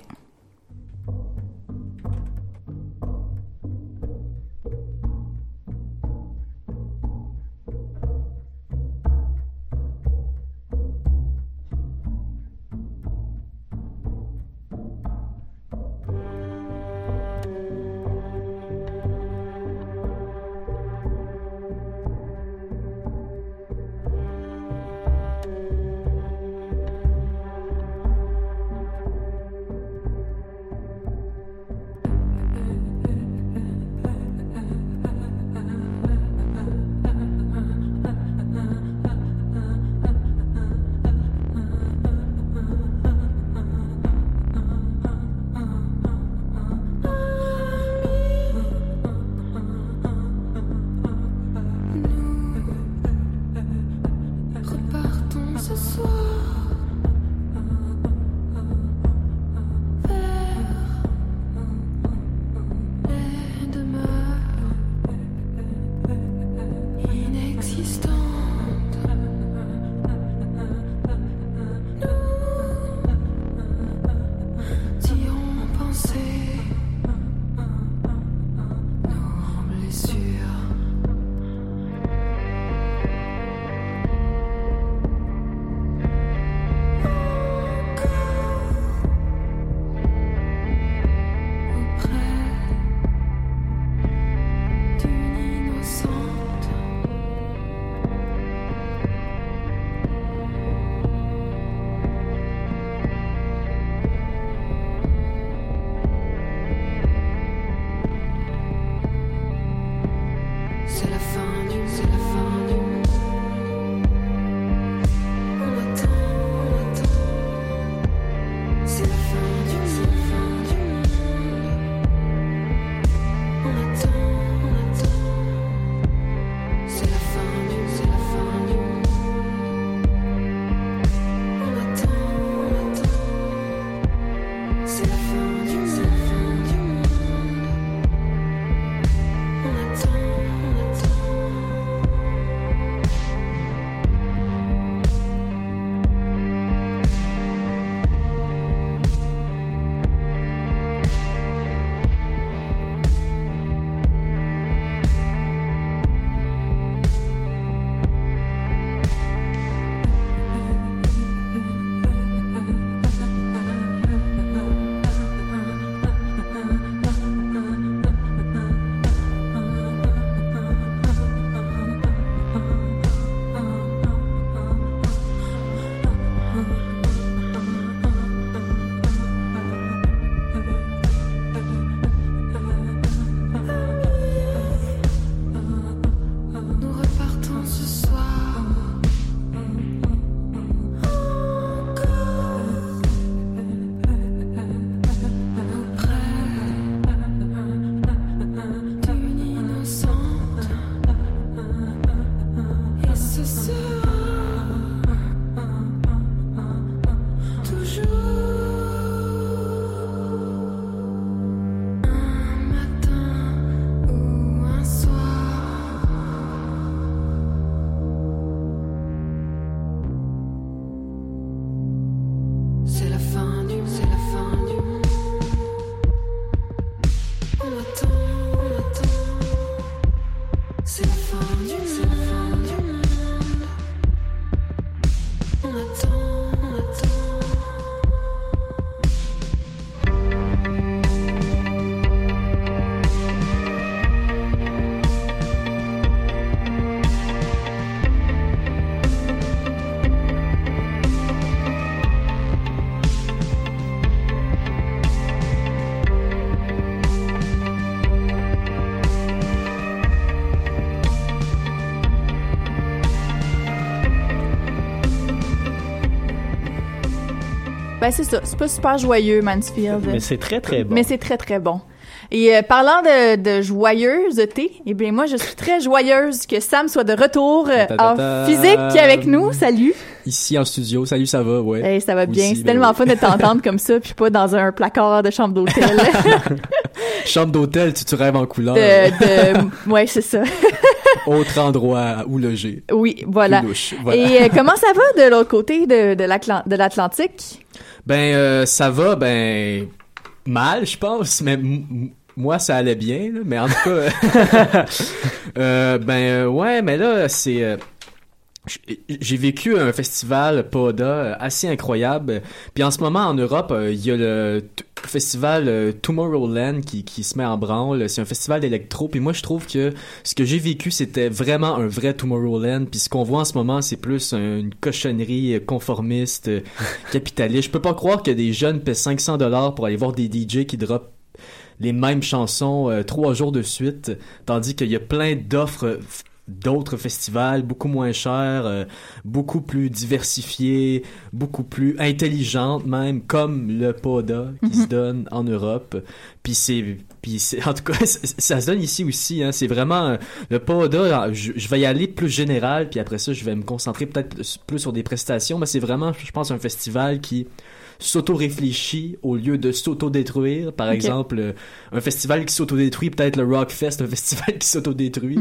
Ben, c'est ça. C'est pas super joyeux, Mansfield. Mais c'est très, très bon. Mais c'est très, très bon. Et euh, parlant de, de joyeuseté, eh bien, moi, je suis très joyeuse que Sam soit de retour euh, en physique avec nous. Salut! Ici en studio, salut, ça va, ouais. Hey, ça va bien. C'est ben tellement oui. fun de t'entendre comme ça, puis pas dans un placard de chambre d'hôtel. Chambre d'hôtel, tu, tu rêves en couleur. de, de... Ouais, c'est ça. Autre endroit où loger. Oui, voilà. Plus louche, voilà. Et euh, comment ça va de l'autre côté de, de l'Atlan- de l'Atlantique? Ben, euh, ça va, ben, mal, je pense, mais moi, ça allait bien, là, mais en tout cas, euh, ben, ouais, mais là, c'est... j'ai vécu un festival Poda euh, assez incroyable. Puis en ce moment en Europe, euh, il y a le festival euh, Tomorrowland qui, qui se met en branle. C'est un festival d'électro. Puis moi, je trouve que ce que j'ai vécu, c'était vraiment un vrai Tomorrowland. Puis ce qu'on voit en ce moment, c'est plus un- une cochonnerie conformiste, capitaliste. Je peux pas croire que des jeunes paient 500 dollars pour aller voir des DJ qui drop les mêmes chansons euh, trois jours de suite, tandis qu'il y a plein d'offres d'autres festivals beaucoup moins chers, euh, beaucoup plus diversifiés, beaucoup plus intelligentes même, comme le PODA qui se donne en Europe. Puis c'est, puis c'est, en tout cas, ça, se donne ici aussi. Hein, c'est vraiment euh, le PODA. Je, je vais y aller plus général, puis après ça, je vais me concentrer peut-être plus, plus sur des prestations. Mais c'est vraiment, je pense, un festival qui s'auto-réfléchit au lieu de s'auto-détruire. Par exemple, euh, un festival qui s'auto-détruit, peut-être le Rockfest, un festival qui s'auto-détruit.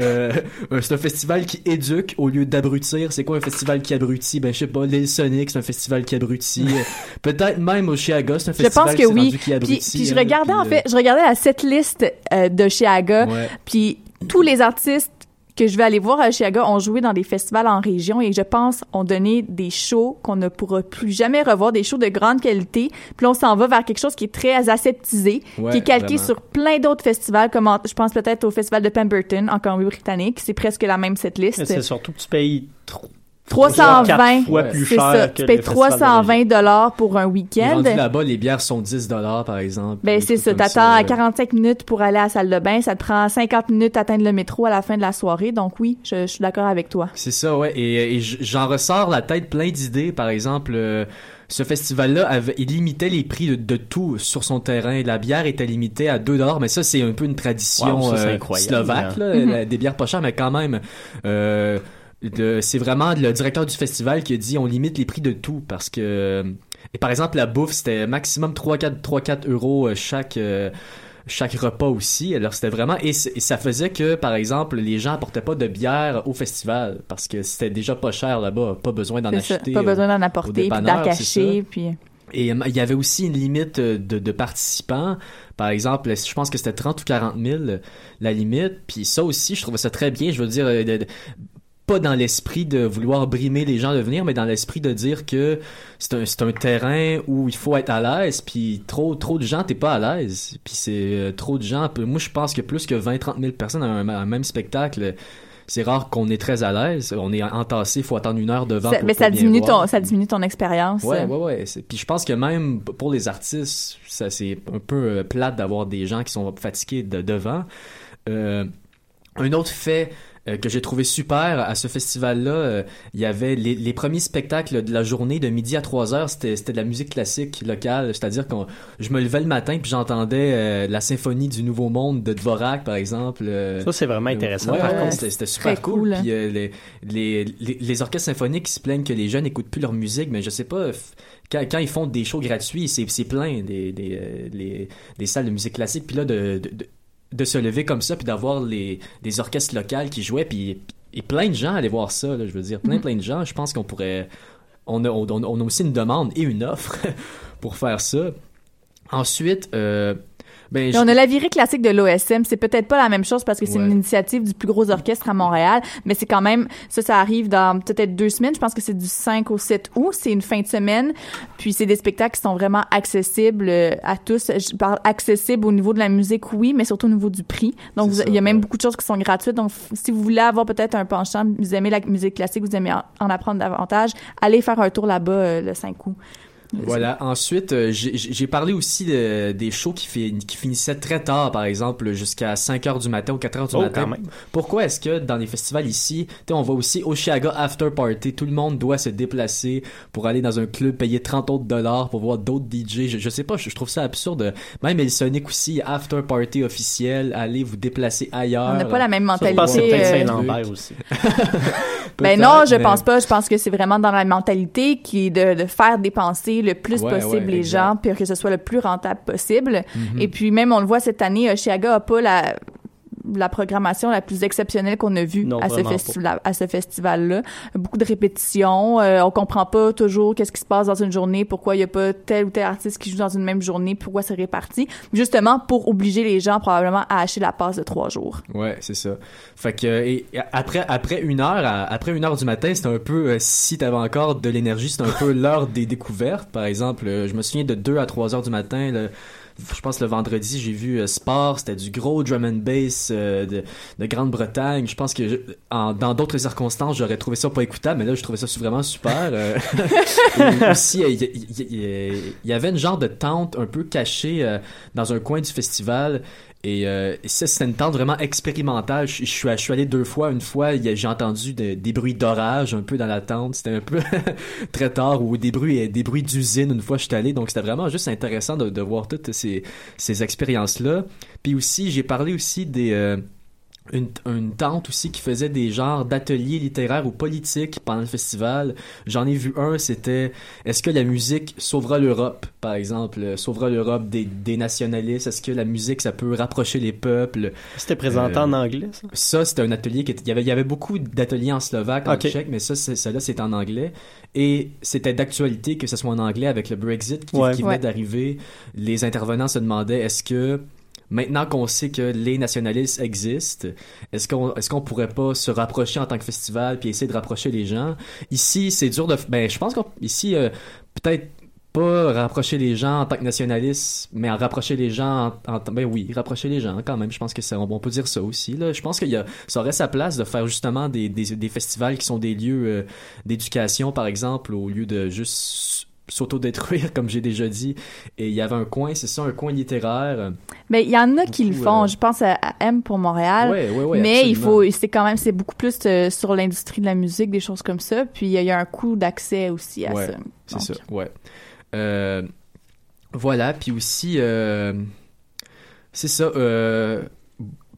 euh, euh, c'est un festival qui éduque au lieu d'abrutir. C'est quoi un festival qui abrutit? Ben, je sais pas, Lil Sonic, c'est un festival qui abrutit. Euh, peut-être même Oshiaga, c'est un Je festival pense que qui oui. qui Puis, abrutit. puis je hein, regardais puis, en fait, je regardais la setlist euh, de Chiaga, Ouais. puis tous les artistes que je vais aller voir à Chiaga ont joué dans des festivals en région et je pense ont donné des shows qu'on ne pourra plus jamais revoir, des shows de grande qualité. Puis là, on s'en va vers quelque chose qui est très aseptisé, Ouais, qui est calqué vraiment. sur plein d'autres festivals, comme en- je pense peut-être au festival de Pemberton en Colombie-Britannique. C'est presque la même setlist. Mais C'est surtout que tu payes tro- 320 quatre fois Ouais. plus C'est cher ça. que Tu payes le festival de 320 dollars pour un week-end. là-bas, les bières sont 10 dollars, par exemple. Ben, c'est ça. T'attends à euh. 45 minutes pour aller à la salle de bain. Ça te prend 50 minutes d'atteindre le métro à la fin de la soirée. Donc oui, je, je suis d'accord avec toi. C'est ça, ouais. Et, j'en ressors la tête plein d'idées. Par exemple, euh, ce festival-là, il limitait les prix de, de tout sur son terrain. La bière était limitée à 2 dollars, mais ça, c'est un peu une tradition Wow, ça, c'est euh, incroyable, slovaque, hein. là, la- des bières pas chères, mais quand même. Euh, c'est vraiment le directeur du festival qui a dit on limite les prix de tout parce que et par exemple la bouffe c'était maximum 3 4 3 4 euros euh, chaque euh, chaque repas aussi alors c'était vraiment et, ça faisait que par exemple les gens apportaient pas de bière au festival parce que c'était déjà pas cher là-bas pas besoin d'en ça. acheter Pas besoin d'en apporter, puis d'en cacher, puis... et euh, il y avait aussi une limite de, de participants. Par exemple, je pense que c'était 30 ou 40 000 la limite. Puis ça aussi, je trouvais ça très bien. Je veux dire, pas dans l'esprit de vouloir brimer les gens de venir, mais dans l'esprit de dire que c'est un, c'est un terrain où il faut être à l'aise. Puis trop, trop de gens, t'es pas à l'aise. Puis c'est euh, trop de gens. Moi, je pense que plus que 20-30 000 personnes à un, à un même spectacle, c'est rare qu'on est très à l'aise. On est entassé, il faut attendre une heure devant Ça- pour mais ça diminue, voir. ton, ça diminue ton expérience. Ouais, ouais, ouais. C'est- Puis je pense que même pour les artistes, ça c'est un peu euh, plate d'avoir des gens qui sont fatigués de devant. Euh, un autre fait euh, que j'ai trouvé super à ce festival-là, euh, il y avait les, les premiers spectacles de la journée de midi à 3 heures, c'était c'était de la musique classique locale, c'est-à-dire que je me levais le matin puis j'entendais euh, la symphonie du Nouveau Monde de Dvorak par exemple. Ça, c'est vraiment intéressant, Ouais, par ouais, contre. c'était super cool. cool, hein. Puis euh, les, les, les, les orchestres symphoniques se plaignent que les jeunes n'écoutent plus leur musique, mais je sais pas, f- quand, quand ils font des shows gratuits, c'est c'est plein des, des, des salles de musique classique. Puis là, de, de, de, de se lever comme ça, puis d'avoir les, des orchestres locaux qui jouaient, puis et plein de gens allaient voir ça, là, je veux dire, plein, plein de gens. Je pense qu'on pourrait... On a, on, on a aussi une demande et une offre pour faire ça. Ensuite, euh, Ben, je- on a la virée classique de l'OSM. C'est peut-être pas la même chose parce que c'est Ouais. une initiative du plus gros orchestre à Montréal, mais c'est quand même, ça, ça arrive dans peut-être deux semaines. Je pense que c'est du 5 au 7 août. C'est une fin de semaine. Puis c'est des spectacles qui sont vraiment accessibles euh, à tous. Je parle accessible au niveau de la musique, oui, mais surtout au niveau du prix. Donc, C'est vous- ça, il y a même ouais. beaucoup de choses qui sont gratuites. Donc, si vous voulez avoir peut-être un penchant, vous aimez la musique classique, vous aimez en, en apprendre davantage, allez faire un tour là-bas euh, le 5 août. Voilà. Ensuite, euh, j'ai j'ai parlé aussi de- des shows qui, fi- qui finissaient très tard, par exemple, jusqu'à 5 heures du matin ou 4 heures du Oh, matin. quand même. Pourquoi est-ce que dans les festivals ici, tu sais, on voit aussi Oshiaga After Party, tout le monde doit se déplacer pour aller dans un club, payer 30 autres dollars pour voir d'autres DJ. Je, je sais pas, je, je trouve ça absurde. Même Elsonic aussi, After Party officiel, allez vous déplacer ailleurs. On n'a pas la même Je pense que c'est mentalité. peut-être euh, Saint-Lambert aussi. Ben non, je mais- pense pas. Je pense que c'est vraiment dans la mentalité qui est de, de faire dépenser le plus Ouais, possible ouais, les exact. gens, puis que ce soit le plus rentable possible. Mhm. Et puis même, on le voit cette année, Oshiaga a pas la la programmation la plus exceptionnelle qu'on a vue Non, à ce, festival, à ce festival-là. Beaucoup de répétitions. euh, on comprend pas toujours qu'est-ce qui se passe dans une journée, pourquoi il y a pas tel ou tel artiste qui joue dans une même journée, pourquoi c'est réparti. Justement, pour obliger les gens probablement à acheter la passe de trois jours. Ouais, c'est ça. Fait que et, et après après une heure à- après une heure du matin, c'était un peu euh, si t'avais encore de l'énergie, c'était un peu l'heure des découvertes. Par exemple, euh, je me souviens de 2 à 3 heures du matin. Je pense le vendredi, j'ai vu euh, Sport, c'était du gros drum and bass euh, de, de Grande-Bretagne. Je pense que je- en- dans d'autres circonstances, j'aurais trouvé ça pas écoutable, mais là, je trouvais ça vraiment super. euh. Et aussi, il y, y- avait une genre de tente un peu cachée dans un coin du festival. Et, euh, ça, c'était une tente vraiment expérimentale. Je, suis, je suis allé deux fois. Une fois, j'ai entendu de- des bruits d'orage un peu dans la tente. C'était un peu très tard. Ou des bruits, des bruits d'usine une fois je suis allé. Donc, c'était vraiment juste intéressant de, voir toutes ces, ces expériences-là. Puis aussi, j'ai parlé aussi des... euh, une, une tante aussi qui faisait des genres d'ateliers littéraires ou politiques pendant le festival. J'en ai vu un, c'était est-ce que la musique sauvera l'Europe, par exemple, euh, sauvera l'Europe des, des nationalistes? Est-ce que la musique, ça peut rapprocher les peuples? C'était présenté Euh, en anglais, ça? Ça, c'était un atelier qui était- il y avait, il y avait beaucoup d'ateliers en slovaque, en Ok. tchèque, mais ça, c'est- celle-là, c'est en anglais. Et c'était d'actualité que ce soit en anglais avec le Brexit qui, Ouais. qui venait Ouais. d'arriver. Les intervenants se demandaient est-ce que Maintenant qu'on sait que les nationalistes existent, est-ce qu'on est-ce qu'on pourrait pas se rapprocher en tant que festival puis essayer de rapprocher les gens? Ici, c'est dur de ben je pense qu'ici peut-être pas rapprocher les gens en tant que nationalistes, mais en rapprocher les gens en, en- ben oui, rapprocher les gens quand même. Je pense que ça, on peut dire ça aussi. Là. Je pense qu'il y a, ça aurait sa place de faire justement des, des, des festivals qui sont des lieux euh, d'éducation, par exemple, au lieu de juste s'auto-détruire, comme j'ai déjà dit. Et il y avait un coin, c'est ça, un coin littéraire. Mais il y en a qui le font. euh, Je pense à, M pour Montréal. Ouais, ouais, ouais, mais il faut, c'est quand même, c'est beaucoup plus euh, sur l'industrie de la musique, des choses comme ça. Puis il y, a- il y a un coût d'accès aussi à ça. C'est ça, ouais. Euh, voilà, puis aussi, euh, c'est ça,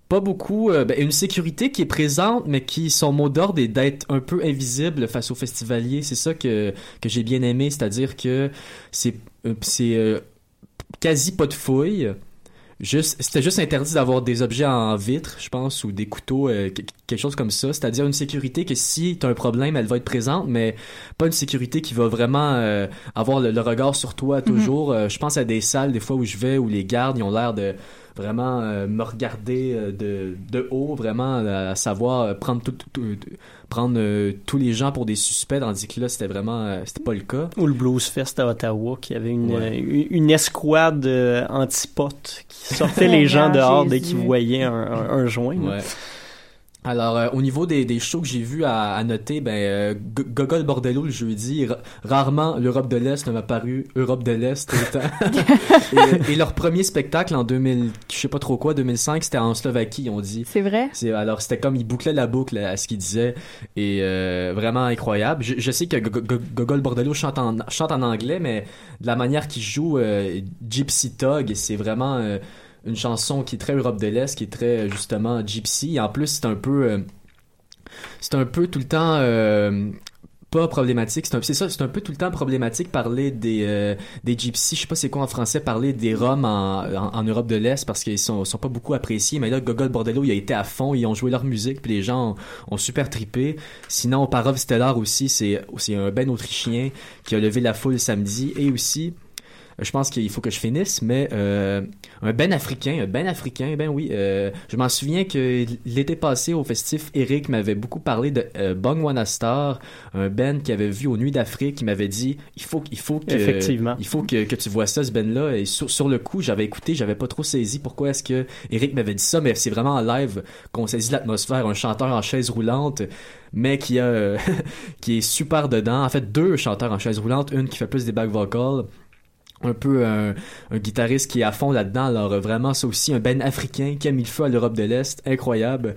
pas beaucoup, euh, ben, une sécurité qui est présente, mais qui, son mot d'ordre est d'être un peu invisible face aux festivaliers. C'est ça que, que j'ai bien aimé, c'est-à-dire que c'est, euh, euh, quasi pas de fouille. Juste, c'était juste interdit d'avoir des objets en vitre, je pense, ou des couteaux, euh, que- quelque chose comme ça. C'est-à-dire une sécurité que si t'as un problème, elle va être présente, mais pas une sécurité qui va vraiment euh, avoir le, le regard sur toi toujours. Euh, je pense à des salles, des fois où je vais, où les gardes, ils ont l'air de vraiment euh, me regarder euh, de, de haut, vraiment à savoir prendre tout, tout- tout- prendre euh, tous les gens pour des suspects, tandis que là, c'était vraiment, euh, c'était pas le cas. Ou le Blues Fest à Ottawa, qui avait une, Ouais. euh, une, une escouade euh, antipote qui sortait les gens dehors dès qu'ils voyaient un, un, un joint. là. Ouais. Alors, euh, au niveau des, des shows que j'ai vus à, à noter, ben, euh, Gogol Bordello le jeudi, ra- rarement l'Europe de l'Est ne m'a paru Europe de l'Est le temps. et, et leur premier spectacle en 2000, je sais pas trop quoi, 2005, c'était en Slovaquie, on dit. C'est vrai? C'est, alors, c'était comme, il bouclait la boucle à ce qu'il disait. Et euh, vraiment incroyable. Je, je sais que Go- Go- Gogol Bordello chante en, chante en anglais, mais de la manière qu'il joue euh, Gypsy Tug, c'est vraiment euh, une chanson qui est très Europe de l'Est, qui est très, euh, justement, Gypsy. Et en plus, c'est un peu... euh, c'est un peu tout le temps... euh, pas problématique, c'est ça, c'est un peu tout le temps problématique parler des des gypsies, je sais pas c'est quoi en français, parler des Roms en, Europe de l'Est parce qu'ils sont, sont pas beaucoup appréciés, mais là Gogol Bordello il a été à fond, ils ont joué leur musique puis les gens ont, super trippé. Sinon Parov Stellar aussi, c'est c'est un ben autrichien qui a levé la foule samedi. Et aussi je pense qu'il faut que je finisse, mais euh, un ben africain, un ben africain, ben oui. euh, je m'en souviens que l'été passé au festif, Eric m'avait beaucoup parlé de euh, Star, un ben qu'il avait vu aux Nuits d'Afrique, il m'avait dit il faut, il faut que, Effectivement. il faut que, que tu vois ça, ce ben là. Et sur, sur le coup, j'avais écouté, j'avais pas trop saisi pourquoi est-ce que Eric m'avait dit ça, mais c'est vraiment en live qu'on saisit l'atmosphère, un chanteur en chaise roulante mais qui a qui est super dedans. En fait, deux chanteurs en chaise roulante, une qui fait plus des back vocals, un peu un, un guitariste qui est à fond là-dedans. Alors euh, vraiment, ça aussi, un ben africain qui a mis le feu à l'Europe de l'Est, incroyable.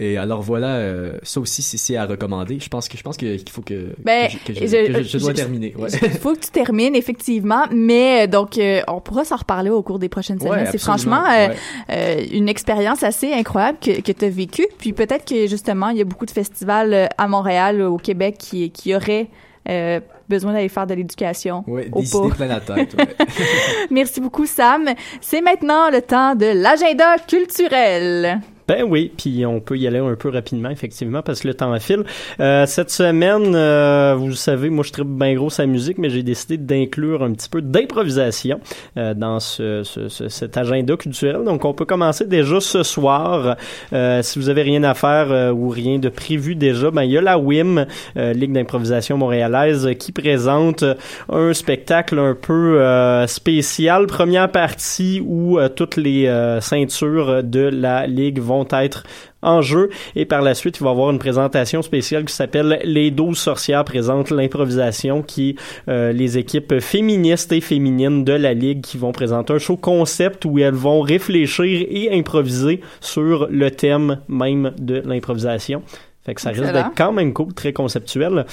Et alors voilà, euh, ça aussi c'est- à recommander. Je pense que je pense que- qu'il faut que, Ben, que je, que je- je- que je- je dois terminer. Ouais. Il faut que tu termines, effectivement, mais euh, donc euh, on pourra s'en reparler au cours des prochaines Ouais, semaines. C'est franchement euh, ouais. euh, une expérience assez incroyable que, que tu as vécue. Puis peut-être que justement, il y a beaucoup de festivals euh, à Montréal, euh, au Québec, qui, qui auraient euh, besoin d'aller faire de l'éducation. Au des idées plein la tête. ouais. Merci beaucoup, Sam. C'est maintenant le temps de l'agenda culturel. Ben oui, puis on peut y aller un peu rapidement, effectivement, parce que le temps file. Euh, cette semaine, euh, vous savez, moi je tripe bien gros sa musique, mais j'ai décidé d'inclure un petit peu d'improvisation euh, dans ce, ce- ce- cet agenda culturel. Donc on peut commencer déjà ce soir. Euh, si vous avez rien à faire euh, ou rien de prévu déjà, ben il y a la WIM, euh, Ligue d'improvisation montréalaise, qui présente un spectacle un peu spécial. Première partie où toutes les ceintures de la Ligue vont être en jeu et par la suite il va y avoir une présentation spéciale qui s'appelle Les 12 sorcières présentent l'improvisation qui est euh, les équipes féministes et féminines de la Ligue qui vont présenter un show concept où elles vont réfléchir et improviser sur le thème même de l'improvisation. Fait que ça risque d'être quand même cool, très conceptuel.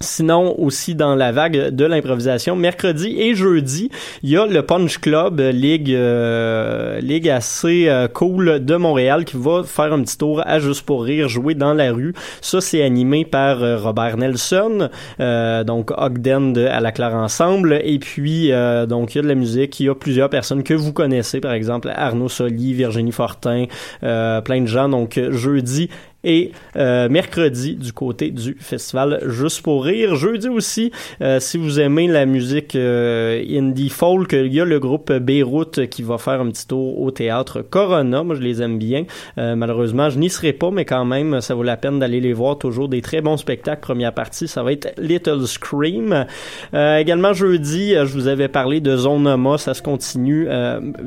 Sinon, aussi dans la vague de l'improvisation, mercredi et jeudi, il y a le Punch Club, euh, ligue, euh, ligue assez euh, cool de Montréal, qui va faire un petit tour à Juste pour rire, jouer dans la rue. Ça, c'est animé par euh, Robert Nelson, donc Ogden de À la Claire Ensemble. Et puis, donc, il y a de la musique. Il y a plusieurs personnes que vous connaissez, par exemple Arnaud Soli, Virginie Fortin, plein de gens. Donc, jeudi et euh, mercredi du côté du festival Juste pour rire. Jeudi aussi, euh, si vous aimez la musique euh, indie folk, il y a le groupe Beyrouth qui va faire un petit tour au théâtre Corona. Moi, je les aime bien. Malheureusement, je n'y serai pas, mais quand même, ça vaut la peine d'aller les voir. Toujours des très bons spectacles. Première partie, ça va être Little Scream. Également jeudi, je vous avais parlé de Zonoma, ça se continue.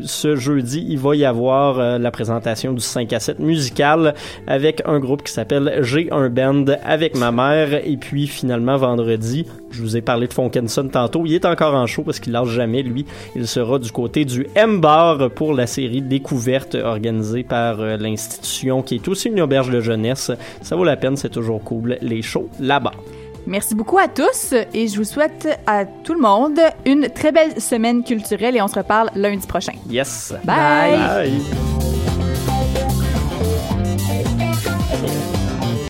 Ce jeudi, il va y avoir la présentation du 5 à 7 musical avec un groupe qui s'appelle J'ai un band avec ma mère. Et puis finalement, vendredi, je vous ai parlé de Fonkenson tantôt. Il est encore en show parce qu'il lâche jamais, lui. Il sera du côté du M-Bar pour la série Découverte organisée par euh, l'institution qui est aussi une auberge de jeunesse. Ça vaut la peine, c'est toujours cool, les shows là-bas. Merci beaucoup à tous et je vous souhaite à tout le monde une très belle semaine culturelle et on se reparle lundi prochain. Yes! Bye. Bye.